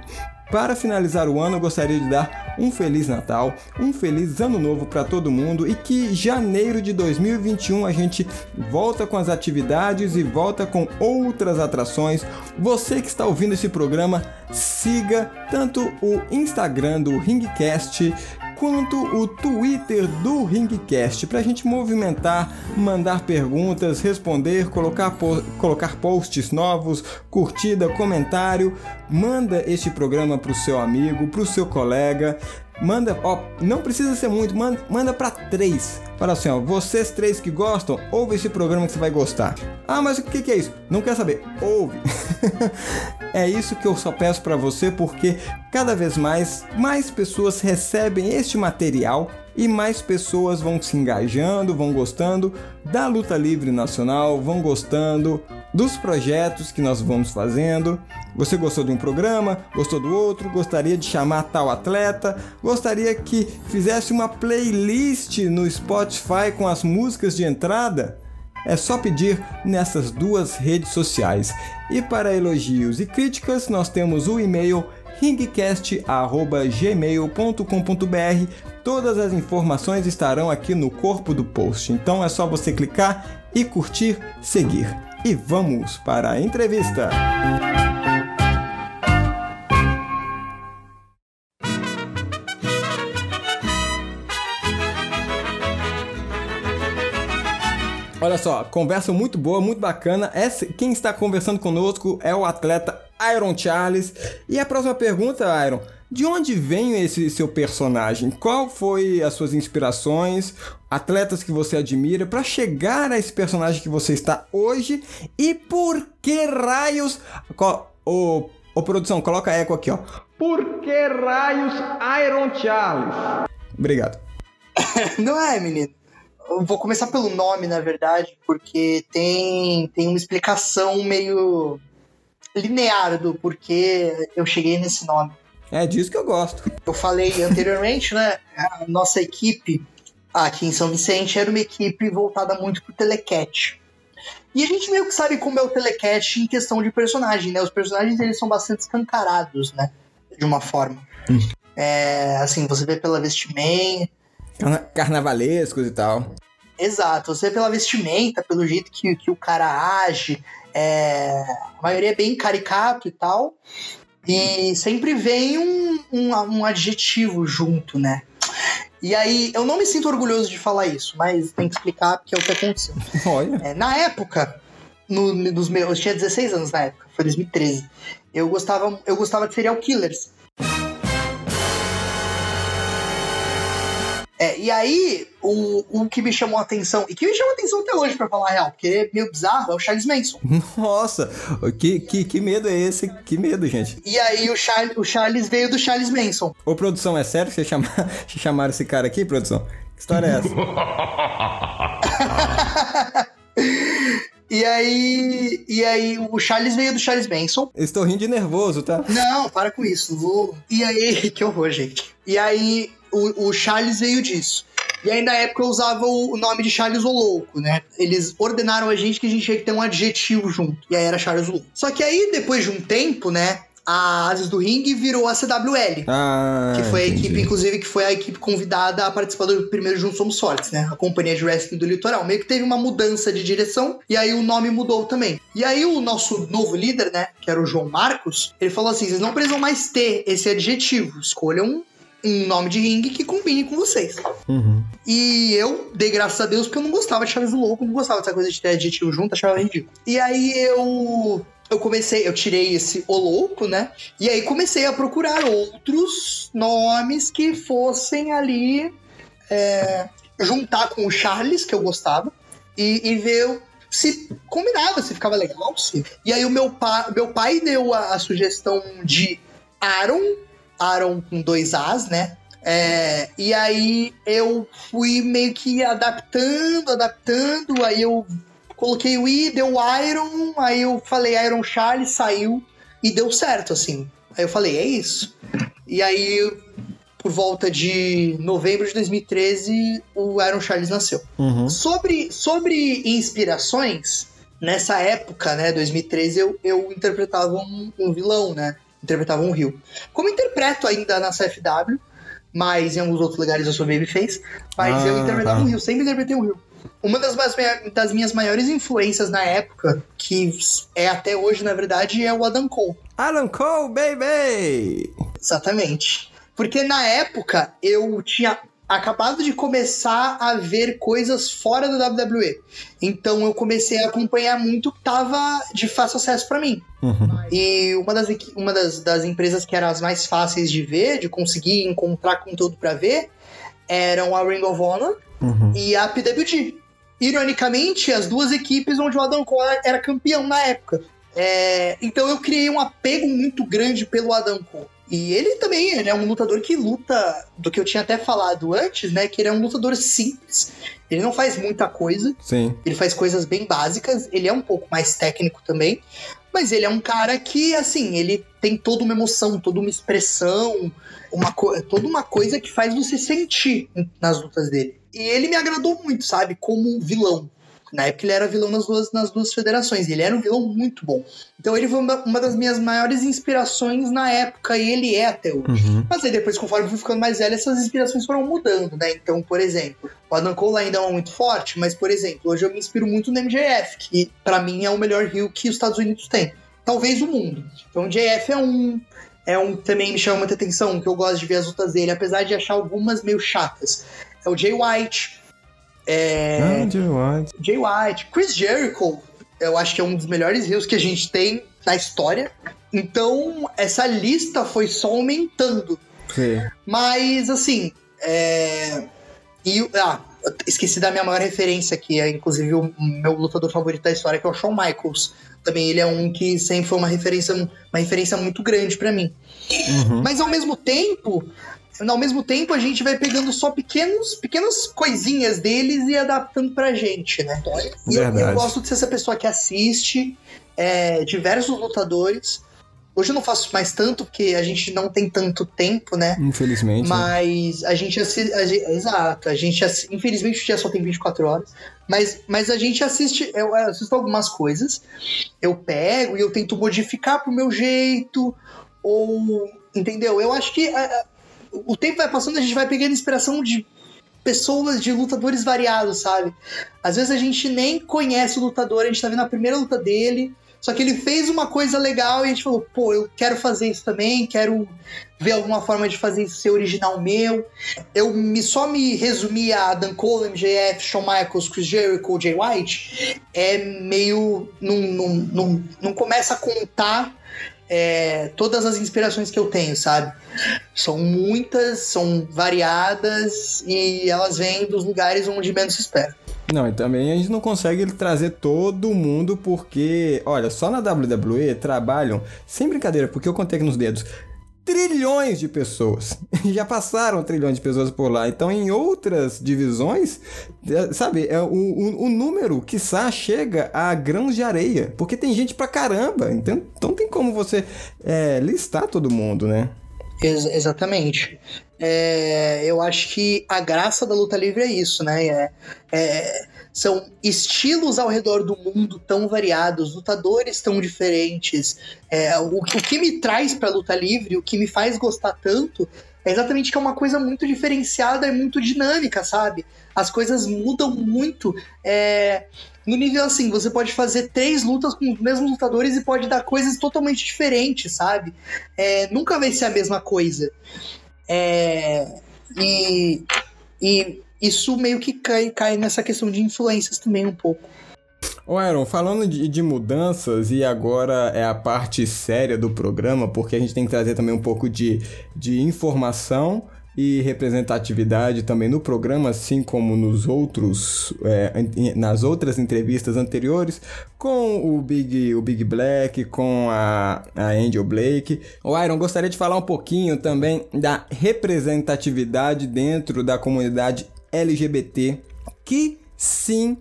Para finalizar o ano, eu gostaria de dar um feliz Natal, um feliz Ano Novo para todo mundo e que janeiro de 2021 a gente volta com as atividades e volta com outras atrações. Você que está ouvindo esse programa, siga tanto o Instagram do Ringcast quanto o Twitter do Ringcast para a gente movimentar, mandar perguntas, responder, colocar, po colocar posts novos, curtida, comentário. Manda este programa para o seu amigo, para o seu colega. Manda, ó, não precisa ser muito, manda, manda para três. Fala assim, ó, vocês três que gostam, ouve esse programa que você vai gostar. Ah, mas o que, que é isso? Não quer saber? Ouve. é isso que eu só peço para você, porque cada vez mais, mais pessoas recebem este material e mais pessoas vão se engajando, vão gostando da luta livre nacional, vão gostando dos projetos que nós vamos fazendo. Você gostou de um programa, gostou do outro, gostaria de chamar tal atleta, gostaria que fizesse uma playlist no Spotify com as músicas de entrada? É só pedir nessas duas redes sociais. E para elogios e críticas, nós temos o e-mail ringcast@gmail.com.br. Todas as informações estarão aqui no corpo do post. Então é só você clicar e curtir, seguir. E vamos para a entrevista. Olha só, conversa muito boa, muito bacana. Essa, quem está conversando conosco é o atleta Iron Charles. E a próxima pergunta, Iron, de onde vem esse seu personagem? Qual foi as suas inspirações, atletas que você admira para chegar a esse personagem que você está hoje e por que raios o Ô, produção, coloca eco aqui, ó. Por que raios Iron Charles? Obrigado. Não é, menino? Eu vou começar pelo nome, na verdade, porque tem, tem uma explicação meio linear do porquê eu cheguei nesse nome. É disso que eu gosto. Eu falei anteriormente, né? A nossa equipe aqui em São Vicente era uma equipe voltada muito pro telecat. E a gente meio que sabe como é o telecat em questão de personagem, né? Os personagens eles são bastante escancarados, né? De uma forma. Hum. É, assim, você vê pela vestimenta, Carna carnavalescos e tal. Exato, você pela vestimenta, pelo jeito que, que o cara age, é, a maioria é bem caricato e tal. E sempre vem um, um, um, adjetivo junto, né? E aí, eu não me sinto orgulhoso de falar isso, mas tem que explicar porque é o que aconteceu. Olha. É, na época, no, nos meus, eu tinha 16 anos na época, foi 2013. Eu gostava, eu gostava de serial killers. É, e aí, o, o que me chamou a atenção, e que me chamou a atenção até hoje, pra falar a real, porque é meio bizarro, é o Charles Manson. Nossa, que, que, que medo é esse? Que medo, gente. E aí, o, Char, o Charles veio do Charles Manson. Ô, produção, é sério que você chamar, chamaram esse cara aqui, produção? Que história é essa? E aí, e aí o Charles veio do Charles Manson. estou rindo de nervoso, tá? Não, para com isso. Vou... E aí, que horror, gente. E aí o, o Charles veio disso. E aí, na época, eu usava o nome de Charles o Louco, né? Eles ordenaram a gente que a gente tinha que ter um adjetivo junto. E aí era Charles o Louco. Só que aí, depois de um tempo, né? A Ases do Ring virou a CWL. Ah, que foi entendi. a equipe, inclusive, que foi a equipe convidada a participar do primeiro Juntos Somos Fortes, né? A companhia de wrestling do litoral. Meio que teve uma mudança de direção e aí o nome mudou também. E aí o nosso novo líder, né? Que era o João Marcos, ele falou assim: vocês não precisam mais ter esse adjetivo. Escolham um nome de ringue que combine com vocês. Uhum. E eu dei graças a Deus porque eu não gostava de Chaves do Louco, não gostava dessa coisa de ter adjetivo junto, achava ridículo. E aí eu. Eu comecei, eu tirei esse O Louco, né? E aí comecei a procurar outros nomes que fossem ali é, juntar com o Charles, que eu gostava, e, e ver se combinava, se ficava legal. Se... E aí o meu, pa, meu pai deu a, a sugestão de Aaron, Aaron com dois As, né? É, e aí eu fui meio que adaptando, adaptando, aí eu coloquei o I, deu Iron, aí eu falei Iron Charlie, saiu e deu certo, assim. Aí eu falei, é isso. E aí, por volta de novembro de 2013, o Iron Charles nasceu. Uhum. Sobre, sobre inspirações, nessa época, né, 2013, eu, eu interpretava um, um vilão, né? Interpretava um Rio. Como interpreto ainda na CFW, mas em alguns outros lugares eu sou babyface, mas Ah, eu interpretava tá. um Rio, sempre interpretei um Rio. Uma das, das minhas maiores influências na época, que é até hoje, na verdade, é o Adam Cole. Alan Cole, baby! Exatamente. Porque na época eu tinha acabado de começar a ver coisas fora do WWE. Então eu comecei a acompanhar muito que tava de fácil acesso pra mim. Uhum. E uma das, uma das, das empresas que eram as mais fáceis de ver, de conseguir encontrar conteúdo pra ver, eram a Ring of Honor Uhum. e a PWG. Ironicamente, as duas equipes onde o Adam Cole era campeão na época. É, então eu criei um apego muito grande pelo Adam Cole. E ele também ele é um lutador que luta, do que eu tinha até falado antes, né? Que ele é um lutador simples. Ele não faz muita coisa, Sim. ele faz coisas bem básicas, ele é um pouco mais técnico também. Mas ele é um cara que, assim, ele tem toda uma emoção, toda uma expressão, uma toda uma coisa que faz você sentir nas lutas dele. E ele me agradou muito, sabe? Como vilão. Na época ele era vilão nas duas, nas duas federações. e Ele era um vilão muito bom. Então ele foi uma, uma das minhas maiores inspirações na época e ele é até hoje. Uhum. Mas aí depois, conforme eu fui ficando mais velho, essas inspirações foram mudando, né? Então, por exemplo, o Adam Cole ainda é muito forte, mas, por exemplo, hoje eu me inspiro muito no MJF, que pra mim é o melhor rio que os Estados Unidos têm. Talvez o mundo. Então, o MJF é um. É um também me chama muita atenção, que eu gosto de ver as lutas dele, apesar de achar algumas meio chatas. É o Jay White. É. Ah, Jay White. Jay White, Chris Jericho, eu acho que é um dos melhores rios que a gente tem na história. Então, essa lista foi só aumentando. Sim. Mas, assim, é... E, ah, esqueci da minha maior referência, que é inclusive o meu lutador favorito da história, que é o Shawn Michaels. Também ele é um que sempre foi uma referência, uma referência muito grande pra mim. Uhum. Mas ao mesmo tempo, ao mesmo tempo a gente vai pegando só pequenos, pequenas coisinhas deles e adaptando pra gente, né? E eu, eu gosto de ser essa pessoa que assiste é, diversos lutadores. Hoje eu não faço mais tanto, porque a gente não tem tanto tempo, né? Infelizmente. né? Mas a gente assiste. exato, a gente infelizmente o dia só tem 24 horas. Mas, mas a gente assiste. Eu assisto algumas coisas, eu pego e eu tento modificar pro meu jeito. Ou. Entendeu? Eu acho que a- o tempo vai passando, a gente vai pegando inspiração de pessoas, de lutadores variados, sabe? Às vezes a gente nem conhece o lutador, a gente tá vendo a primeira luta dele. Só que ele fez uma coisa legal e a gente falou, pô, eu quero fazer isso também, quero ver alguma forma de fazer isso ser original meu. Eu me, só me resumir a Dan Cole, MJF, Shawn Michaels, Chris Jericho, Jay White, é meio. Não, não, não, não começa a contar é, todas as inspirações que eu tenho, sabe? São muitas, são variadas e elas vêm dos lugares onde menos se espera. Não, e também a gente não consegue trazer todo mundo porque, olha, só na WWE trabalham, sem brincadeira, porque eu contei aqui nos dedos, trilhões de pessoas. Já passaram trilhões de pessoas por lá. Então, em outras divisões, é, sabe, é, o, o, o número, chega a grãos de areia. Porque tem gente pra caramba. Então, então tem como você é, listar todo mundo, né? Ex- exatamente. É, eu acho que a graça da luta livre é isso, né? É- é- são estilos ao redor do mundo tão variados, lutadores tão diferentes. É, o, o que me traz pra luta livre, o que me faz gostar tanto, é exatamente que é uma coisa muito diferenciada e muito dinâmica, sabe? As coisas mudam muito. é, no nível assim, você pode fazer três lutas com os mesmos lutadores e pode dar coisas totalmente diferentes, sabe? É, nunca vai ser a mesma coisa. É, e, e isso meio que cai, cai nessa questão de influências também um pouco. Ô Aaron, falando de, de mudanças, e agora é a parte séria do programa, porque a gente tem que trazer também um pouco de, de informação e representatividade também no programa, assim como nos outros, é, nas outras entrevistas anteriores, com o Big, o Big Black, com a, a Angel Blake. O Iron gostaria de falar um pouquinho também da representatividade dentro da comunidade LGBT, que sim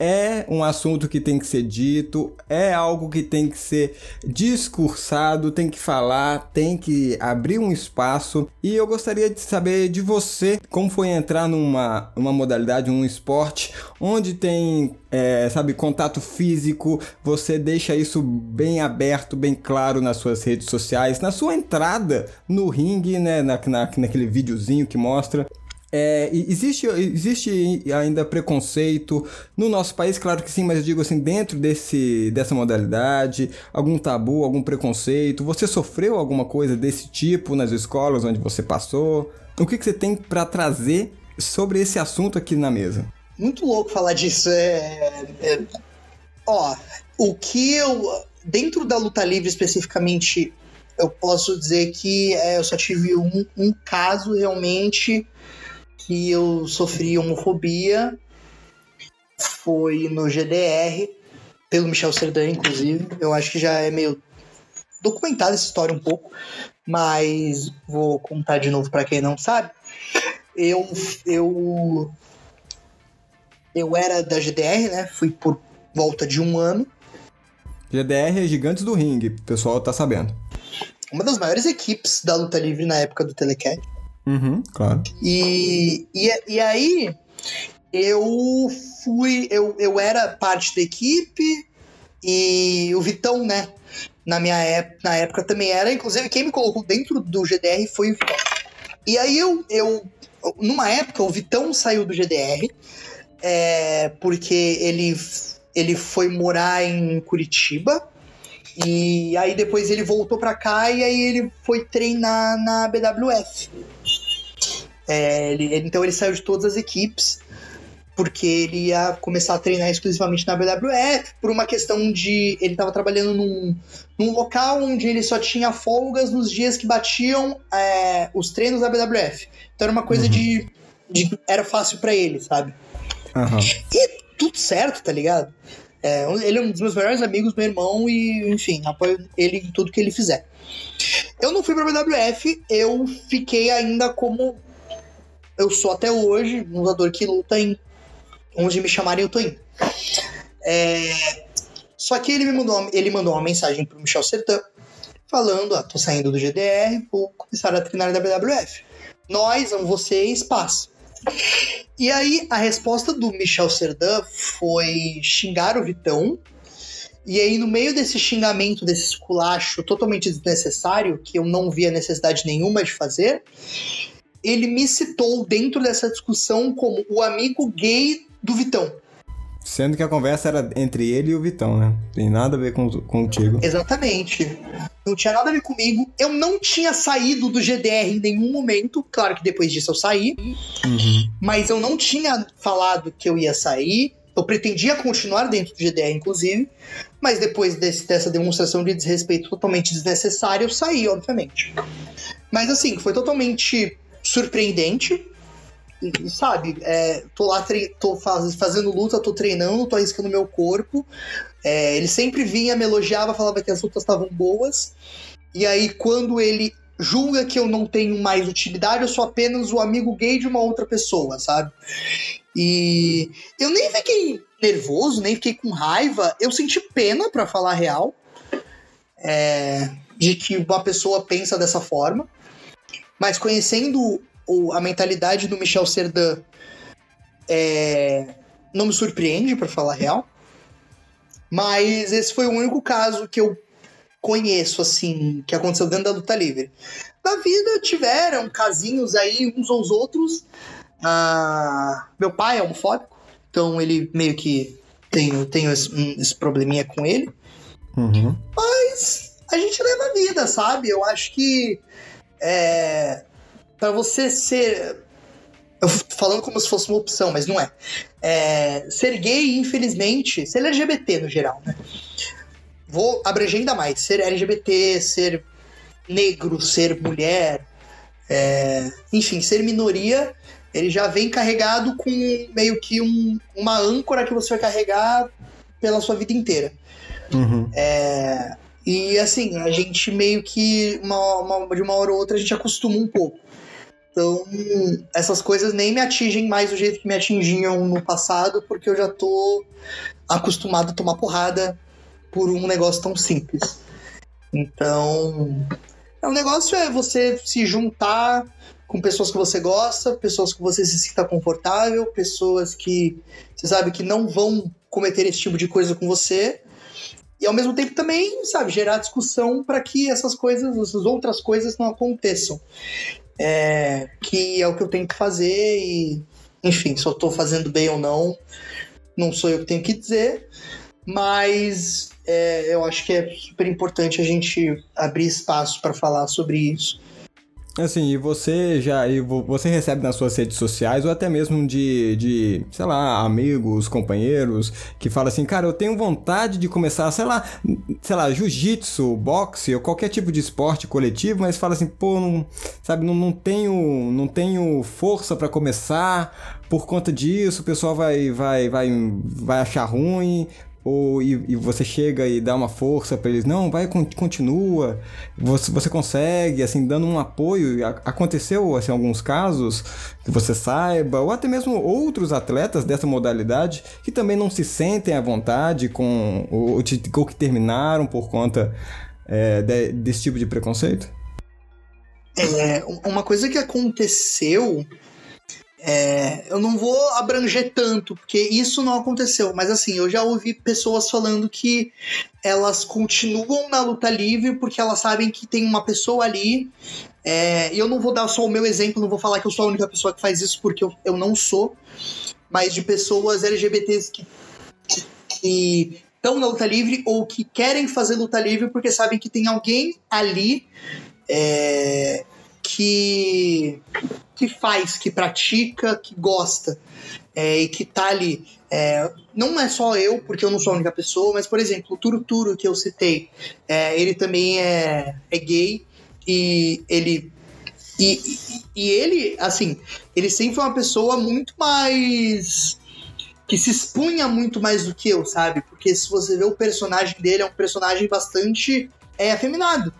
é um assunto que tem que ser dito, é algo que tem que ser discursado, tem que falar, tem que abrir um espaço. E eu gostaria de saber de você como foi entrar numa uma modalidade, um esporte, onde tem, é, sabe, contato físico, você deixa isso bem aberto, bem claro nas suas redes sociais, na sua entrada no ringue, né, na, na, naquele videozinho que mostra. É, existe, existe ainda preconceito no nosso país, claro que sim, mas eu digo assim, dentro desse, dessa modalidade, algum tabu, algum preconceito, você sofreu alguma coisa desse tipo nas escolas onde você passou? O que, que você tem para trazer sobre esse assunto aqui na mesa? Muito louco falar disso. É, é, ó, o que eu. Dentro da luta livre especificamente, eu posso dizer que é, eu só tive um, um caso realmente que eu sofri homofobia foi no GDR, pelo Michel Serdan, inclusive. Eu acho que já é meio documentada essa história um pouco, mas vou contar de novo para quem não sabe. Eu, eu, eu era da GDR, né? Fui por volta de um ano. GDR é Gigantes do Ringue, o pessoal tá sabendo. Uma das maiores equipes da luta livre na época do Telecat. Uhum, claro. E, e, e aí eu fui, eu, eu era parte da equipe e o Vitão, né? Na minha época, na época também era, inclusive quem me colocou dentro do GDR foi o Vitão. E aí eu, eu numa época o Vitão saiu do GDR é, porque ele, ele foi morar em Curitiba e aí depois ele voltou para cá e aí ele foi treinar na BWF. É, ele, então ele saiu de todas as equipes porque ele ia começar a treinar exclusivamente na BWF por uma questão de ele estava trabalhando num, num local onde ele só tinha folgas nos dias que batiam é, os treinos da BWF. Então era uma coisa uhum. de, de, era fácil para ele, sabe? Uhum. E tudo certo, tá ligado? É, ele é um dos meus melhores amigos, meu irmão, e enfim, apoio ele em tudo que ele fizer. Eu não fui pra BWF, eu fiquei ainda como eu sou até hoje um lutador que luta em onde me chamarem eu tô indo. É, só que ele me mandou, ele mandou uma mensagem pro Michel Sertan falando, ah, tô saindo do GDR, vou começar a treinar na WWF. Nós, vocês, paz. E aí a resposta do Michel Serdan foi xingar o Vitão. E aí, no meio desse xingamento, desse esculacho totalmente desnecessário, que eu não via necessidade nenhuma de fazer, ele me citou dentro dessa discussão como o amigo gay do Vitão. Sendo que a conversa era entre ele e o Vitão, né? Tem nada a ver com, contigo. Exatamente. Não tinha nada a ver comigo. Eu não tinha saído do GDR em nenhum momento. Claro que depois disso eu saí. Uhum. Mas eu não tinha falado que eu ia sair. Eu pretendia continuar dentro do GDR, inclusive. Mas depois desse, dessa demonstração de desrespeito totalmente desnecessária, eu saí, obviamente. Mas assim, foi totalmente surpreendente. Sabe, é, tô lá, tô faz, fazendo luta, tô treinando, tô arriscando meu corpo. É, ele sempre vinha, me elogiava, falava que as lutas estavam boas. E aí, quando ele julga que eu não tenho mais utilidade, eu sou apenas o amigo gay de uma outra pessoa, sabe? E eu nem fiquei nervoso, nem fiquei com raiva. Eu senti pena, para falar a real, é, de que uma pessoa pensa dessa forma. Mas conhecendo o, a mentalidade do Michel Serdan, é, não me surpreende, para falar a real. Mas esse foi o único caso que eu conheço, assim, que aconteceu dentro da luta livre. Na vida tiveram casinhos aí, uns ou os outros. Ah, meu pai é homofóbico, então ele meio que tem, tem esse, um, esse probleminha com ele. Uhum. Mas a gente leva a vida, sabe? Eu acho que é, para você ser. Eu falando como se fosse uma opção, mas não é. é. Ser gay, infelizmente, ser LGBT no geral, né? Vou abranger ainda mais. Ser LGBT, ser negro, ser mulher, É, enfim, ser minoria, ele já vem carregado com meio que um, uma âncora que você vai carregar pela sua vida inteira. Uhum. É, e assim, a gente meio que, uma, uma, de uma hora ou outra, a gente acostuma um pouco. Então, essas coisas nem me atingem mais do jeito que me atingiam no passado, porque eu já tô acostumado a tomar porrada por um negócio tão simples. Então, o é negócio é você se juntar com pessoas que você gosta, pessoas que você se sinta confortável, pessoas que você sabe que não vão cometer esse tipo de coisa com você. E ao mesmo tempo também, sabe, gerar discussão para que essas coisas, essas outras coisas não aconteçam. É, que é o que eu tenho que fazer e, enfim, se eu tô fazendo bem ou não, não sou eu que tenho que dizer, mas é, eu acho que é super importante a gente abrir espaço para falar sobre isso. Assim, e você já e você recebe nas suas redes sociais ou até mesmo de, de, sei lá, amigos, companheiros que fala assim, cara, eu tenho vontade de começar, sei lá, sei lá, jiu-jitsu, boxe ou qualquer tipo de esporte coletivo, mas fala assim, pô, não, sabe, não, não tenho, não tenho força para começar por conta disso, o pessoal vai vai vai vai achar ruim, ou e, e, você chega e dá uma força para eles, não, vai, continua, você, você consegue, assim, dando um apoio. Aconteceu, assim, alguns casos que você saiba, ou até mesmo outros atletas dessa modalidade que também não se sentem à vontade com, ou, ou que terminaram por conta é, de, desse tipo de preconceito? É, uma coisa que aconteceu é, eu não vou abranger tanto, porque isso não aconteceu, mas assim, eu já ouvi pessoas falando que elas continuam na luta livre porque elas sabem que tem uma pessoa ali. É, eu não vou dar só o meu exemplo, não vou falar que eu sou a única pessoa que faz isso, porque eu, eu não sou, mas de pessoas LGBTs que, que estão na luta livre ou que querem fazer luta livre porque sabem que tem alguém ali é, que, que faz, que pratica, que gosta é, e que tá ali. É, não é só eu, porque eu não sou a única pessoa, mas, por exemplo, o Turo Turo que eu citei, é, ele também é, é gay e ele. E, e, e ele, assim, ele sempre foi uma pessoa muito mais que se expunha muito mais do que eu, sabe? Porque se você vê o personagem dele, é um personagem bastante é, afeminado.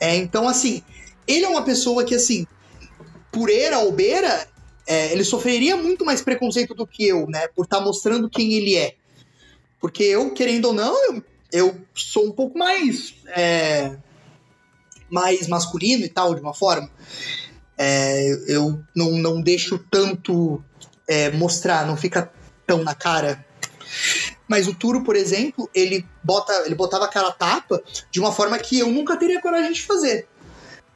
É, então, assim, ele é uma pessoa que, assim, por era ou beira, é, ele sofreria muito mais preconceito do que eu, né? Por estar tá mostrando quem ele é. Porque eu, querendo ou não, eu, eu sou um pouco mais. É, mais masculino e tal, de uma forma. É, eu não, não deixo tanto é, mostrar, não fica tão na cara. Mas o Turo, por exemplo, ele bota, ele botava a cara tapa de uma forma que eu nunca teria coragem de fazer.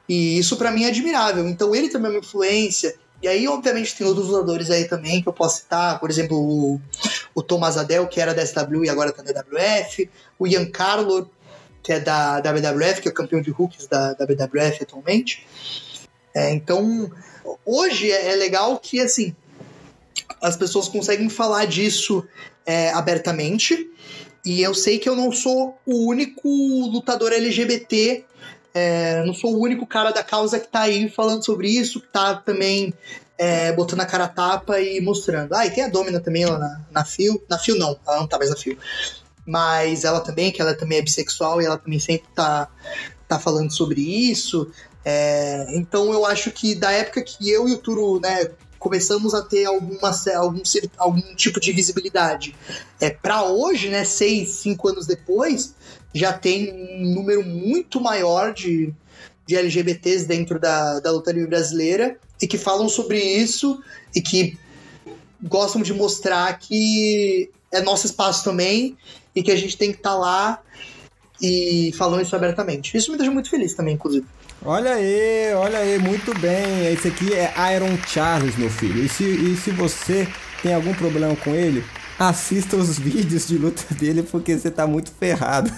E isso para mim é admirável. Então ele também é uma influência. E aí, obviamente, tem outros lutadores aí também que eu posso citar. Por exemplo, o, o Thomas Adel, que era da SW e agora tá na WWF. O Ian Carlo, que é da WWF, que é o campeão de rookies da WWF atualmente. É, então, hoje é, é legal que, assim, as pessoas conseguem falar disso é, abertamente. E eu sei que eu não sou o único lutador LGBT é, não sou o único cara da causa que tá aí falando sobre isso, que tá também é, botando a cara a tapa e mostrando. Ah, e tem a Domina também lá na, na Fio. Na Fio não, ela não tá mais na Fio. Mas ela também, que ela também é bissexual e ela também sempre tá, tá falando sobre isso. É, então eu acho que da época que eu e o Turo, né, começamos a ter alguma, algum, algum tipo de visibilidade. É, para hoje, né, seis, cinco anos depois, já tem um número muito maior de, de LGBTs dentro da, da luta livre brasileira e que falam sobre isso e que gostam de mostrar que é nosso espaço também e que a gente tem que estar tá lá e falando isso abertamente. Isso me deixa muito feliz também, inclusive. Olha aí, olha aí, muito bem. Esse aqui é Iron Charles, meu filho. E se, e se você tem algum problema com ele, assista os vídeos de luta dele porque você tá muito ferrado.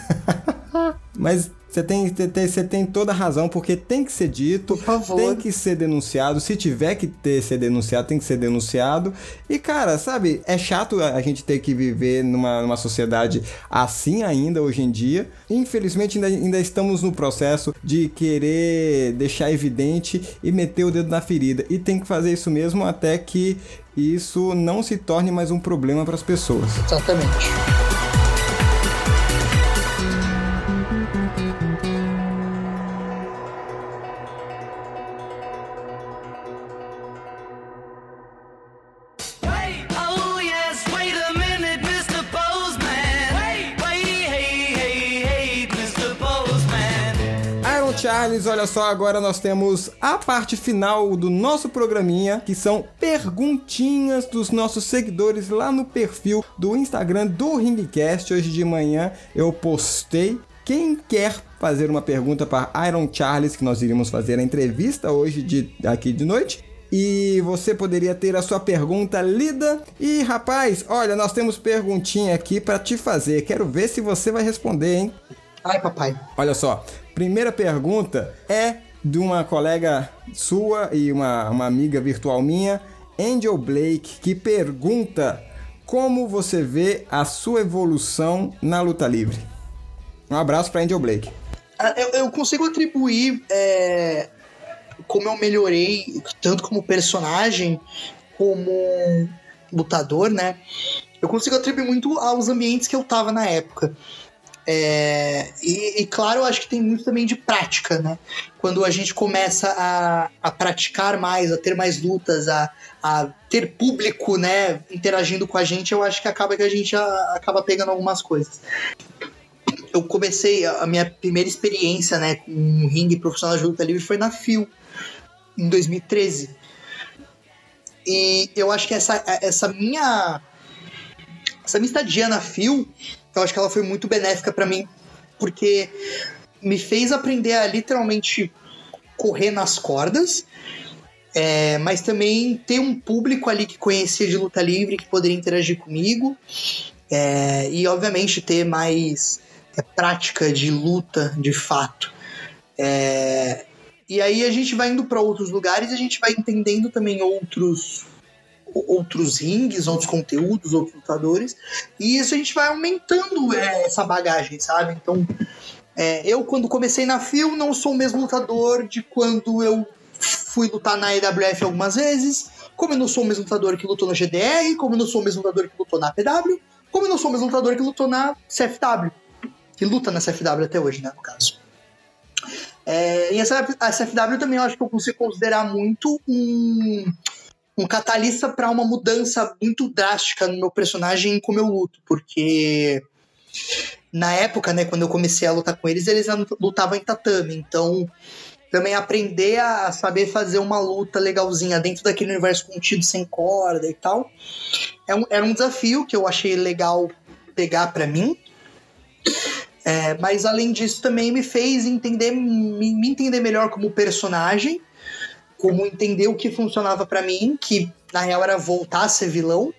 Mas Você tem, você tem toda a razão, porque tem que ser dito, tem que ser denunciado. Se tiver que ter, ser denunciado, tem que ser denunciado. E, cara, sabe, é chato a gente ter que viver numa, numa sociedade assim ainda hoje em dia. Infelizmente, ainda, ainda estamos no processo de querer deixar evidente e meter o dedo na ferida. E tem que fazer isso mesmo até que isso não se torne mais um problema para as pessoas. Exatamente. Charles, olha só, agora nós temos a parte final do nosso programinha, que são perguntinhas dos nossos seguidores lá no perfil do Instagram do Ringcast. Hoje de manhã eu postei. Quem quer fazer uma pergunta para Iron Charles, que nós iríamos fazer a entrevista hoje de, aqui de noite, e você poderia ter a sua pergunta lida. E rapaz, olha, nós temos perguntinha aqui para te fazer. Quero ver se você vai responder, hein? Ai, papai. Olha só, primeira pergunta é de uma colega sua e uma, uma amiga virtual minha, Angel Blake, que pergunta como você vê a sua evolução na luta livre. Um abraço para Angel Blake. Ah, Eu, eu consigo atribuir é, como eu melhorei, tanto como personagem, como lutador, né? Eu consigo atribuir muito aos ambientes que eu tava na época. É, e, e, claro, eu acho que tem muito também de prática, né? Quando a gente começa a, a praticar mais, a ter mais lutas, a, a ter público, né, interagindo com a gente, eu acho que acaba que a gente a- acaba pegando algumas coisas eu comecei a a minha primeira experiência, né, com um ringue profissional de luta livre foi na FIO em 2013. E eu acho que essa, essa minha essa minha estadia na FIO, eu acho que ela foi muito benéfica para mim, porque me fez aprender a literalmente correr nas cordas, é, mas também ter um público ali que conhecia de luta livre, que poderia interagir comigo, é, e obviamente ter mais é, prática de luta de fato. É, e aí a gente vai indo para outros lugares e a gente vai entendendo também outros outros rings, outros conteúdos, outros lutadores, e isso a gente vai aumentando é, essa bagagem, sabe? Então, é, eu quando comecei na FIL não sou o mesmo lutador de quando eu fui lutar na EWF algumas vezes, como eu não sou o mesmo lutador que lutou na GDR, como eu não sou o mesmo lutador que lutou na PW, como eu não sou o mesmo lutador que lutou na CFW, que luta na CFW até hoje, né, no caso. É, e a CFW também eu acho que eu consigo considerar muito um, um catalista para uma mudança muito drástica no meu personagem e como eu luto, porque na época, né, quando eu comecei a lutar com eles, eles lutavam em tatame, então também aprender a saber fazer uma luta legalzinha dentro daquele universo contido sem corda e tal, é um, era um desafio que eu achei legal pegar para mim. É, mas além disso também me fez entender me, me entender melhor como personagem como entender o que funcionava para mim, que na real era voltar a ser vilão,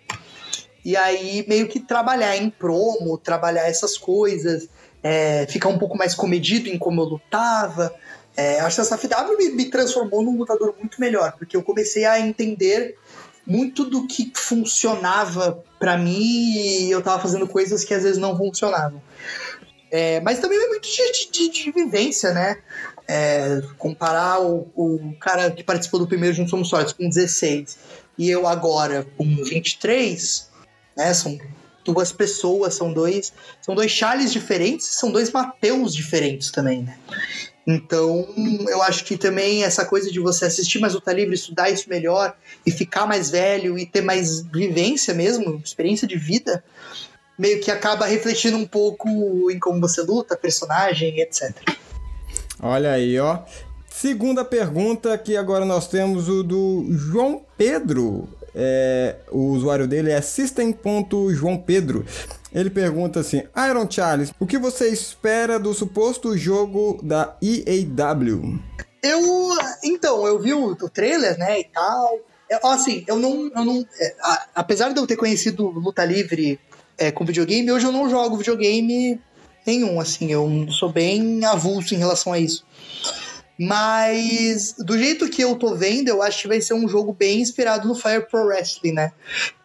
e aí meio que trabalhar em promo, trabalhar essas coisas, é, ficar um pouco mais comedido em como eu lutava. É, acho que essa FW me, me transformou num lutador muito melhor, porque eu comecei a entender muito do que funcionava para mim e eu tava fazendo coisas que às vezes não funcionavam. É, mas também é muito de, de, de vivência, né? É, comparar o, o, cara que participou do primeiro Juntos Somos Sortes com 16 e eu agora com 23, né? São duas pessoas, são dois, são dois Charles diferentes, são dois Mateus diferentes também, né? Então, eu acho que também essa coisa de você assistir mais luta livre, estudar isso melhor e ficar mais velho e ter mais vivência mesmo, experiência de vida, meio que acaba refletindo um pouco em como você luta, personagem, etc. Olha aí, ó. Segunda pergunta que agora nós temos o do João Pedro. É, o usuário dele é system.joaopedro. Ele pergunta assim: Iron Charles, o que você espera do suposto jogo da EAW? Eu. Então, eu vi o, o trailer, né, e tal. Eu, assim, eu não. Eu não é, a, apesar de eu ter conhecido Luta Livre é, com videogame, hoje eu não jogo videogame nenhum, assim, eu sou bem avulso em relação a isso. Mas do jeito que eu tô vendo, eu acho que vai ser um jogo bem inspirado no Fire Pro Wrestling, né?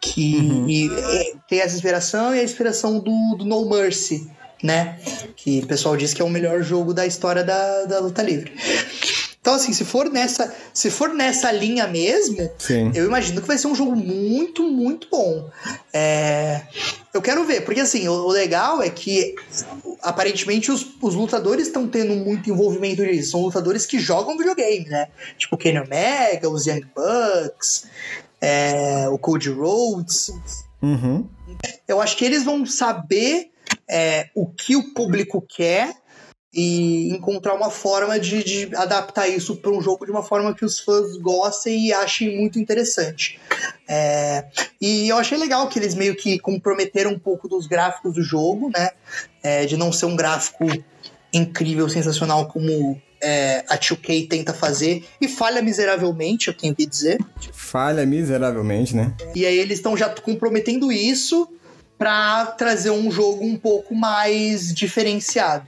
Que e, é, tem essa inspiração e a inspiração do, do No Mercy, né? Que o pessoal diz que é o melhor jogo da história da, da luta livre. Então, assim, se for nessa, se for nessa linha mesmo, Sim. eu imagino que vai ser um jogo muito, muito bom. É, eu quero ver, porque assim, o, legal é que aparentemente os, os lutadores estão tendo muito envolvimento nisso. São lutadores que jogam videogame, né? Tipo o Kenny Omega, os Young Bucks, é, o Cody Rhodes. Uhum. Eu acho que eles vão saber é, o que o público quer e encontrar uma forma de, de adaptar isso para um jogo de uma forma que os fãs gostem e achem muito interessante. É, e eu achei legal que eles meio que comprometeram um pouco dos gráficos do jogo, né? É, de não ser um gráfico incrível, sensacional como é, a 2K tenta fazer e falha miseravelmente, eu tenho que dizer. Falha miseravelmente, né? E aí eles estão já comprometendo isso para trazer um jogo um pouco mais diferenciado.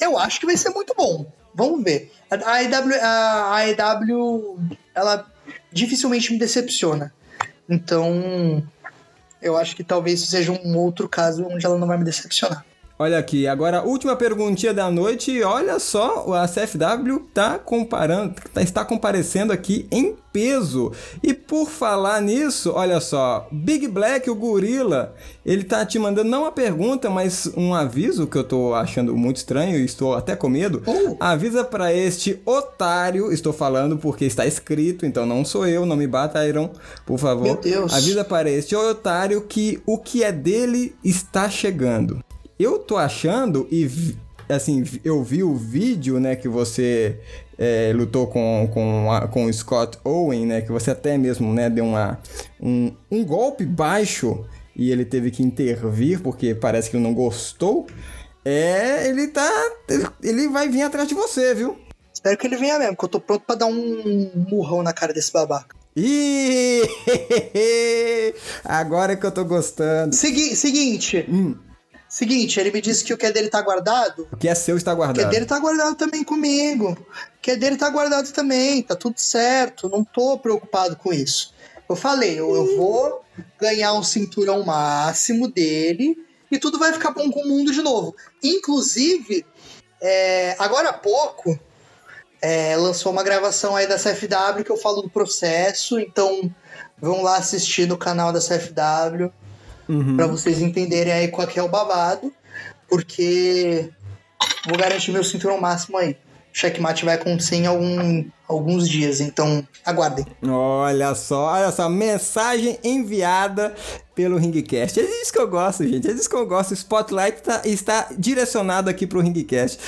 Eu acho que vai ser muito bom. Vamos ver. A AEW, a AEW ela dificilmente me decepciona. Então, eu acho que talvez seja um outro caso onde ela não vai me decepcionar. Olha aqui, agora última perguntinha da noite. Olha só, a CFW tá comparando, tá- está comparecendo aqui em peso. E por falar nisso, olha só, Big Black, o gorila, ele tá te mandando não uma pergunta, mas um aviso que eu tô achando muito estranho e estou até com medo. Oh. Avisa pra este otário, estou falando porque está escrito, então não sou eu, não me bata, Iron, por favor. Meu Deus. Avisa para este otário que o que é dele está chegando. Eu tô achando e assim, eu vi o vídeo, né, que você é, lutou com, com, a- com o Scott Owen, né, que você até mesmo, né, deu uma, um, um golpe baixo e ele teve que intervir porque parece que ele não gostou. É, ele tá, ele, vai vir atrás de você, viu? Espero que ele venha mesmo, porque eu tô pronto pra dar um murrão na cara desse babaca. Ih, agora que eu tô gostando. Segui seguinte. Seguinte, ele me disse que o que é dele tá guardado. O que é seu está O que é guardado. dele tá guardado também comigo. O que é dele tá guardado também. Tá tudo certo. Não tô preocupado com isso. Eu falei, eu, eu vou ganhar um cinturão máximo dele e tudo vai ficar bom com o mundo de novo. Inclusive, é, agora há pouco, é, lançou uma gravação aí da CFW que eu falo do processo. Então, vão lá assistir no canal da CFW Uhum. pra vocês entenderem aí qual que é o babado, porque vou garantir meu cinturão máximo aí. O checkmate vai acontecer em algum, alguns dias, então aguardem. Olha só, olha só, mensagem enviada pelo Ringcast. É disso que eu gosto, gente. É disso que eu gosto. Spotlight tá- está direcionado aqui pro Ringcast.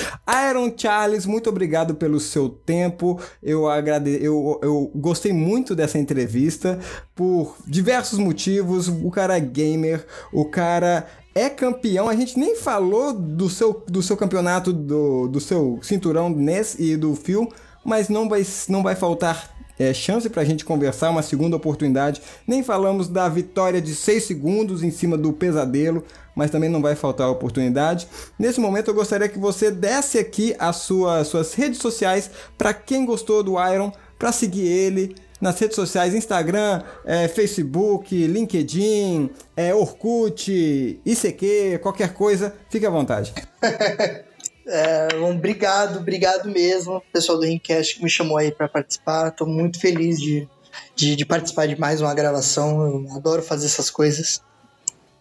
Iron Charles, muito obrigado pelo seu tempo. Eu, agrade... eu, eu gostei muito dessa entrevista por diversos motivos. O cara é gamer, o cara é campeão. A gente nem falou do seu, do seu campeonato, do, do seu cinturão e do Phil, mas não vai, não vai faltar é, chance pra gente conversar, uma segunda oportunidade. Nem falamos da vitória de 6 segundos em cima do pesadelo, mas também não vai faltar oportunidade. Nesse momento eu gostaria que você desse aqui as suas, suas redes sociais para quem gostou do Iron, para seguir ele nas redes sociais, Instagram, é, Facebook, LinkedIn, é, Orkut, ICQ, qualquer coisa, fique à vontade. É, um, obrigado, obrigado mesmo, pessoal do Ringcast que me chamou aí pra participar. Tô muito feliz de, de, de participar de mais uma gravação. Eu adoro fazer essas coisas.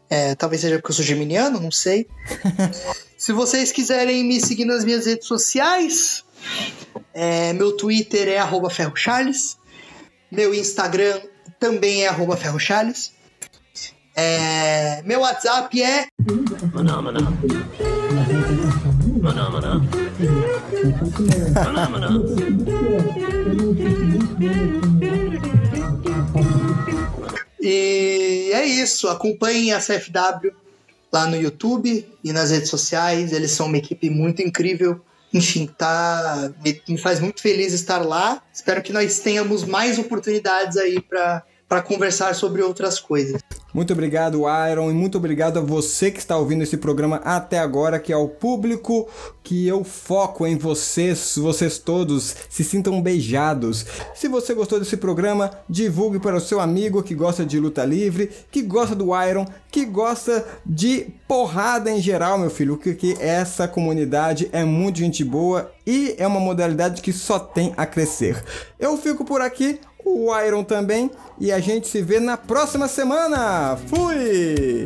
É, talvez seja porque eu sou geminiano, não sei. Se vocês quiserem me seguir nas minhas redes sociais, é, meu Twitter é arroba ferrocharles. Meu Instagram também é arroba ferrocharles. É, meu WhatsApp é E é isso. Acompanhem a CFW lá no YouTube e nas redes sociais. Eles são uma equipe muito incrível. Enfim, tá, me, me faz muito feliz estar lá. Espero que nós tenhamos mais oportunidades aí para conversar sobre outras coisas. Muito obrigado, Iron, e muito obrigado a você que está ouvindo esse programa até agora, que é o público que eu foco em vocês, vocês todos se sintam beijados. Se você gostou desse programa, divulgue para o seu amigo que gosta de luta livre, que gosta do Iron, que gosta de porrada em geral, meu filho, porque essa comunidade é muito gente boa e é uma modalidade que só tem a crescer. Eu fico por aqui, o Iron também, e a gente se vê na próxima semana. Fui!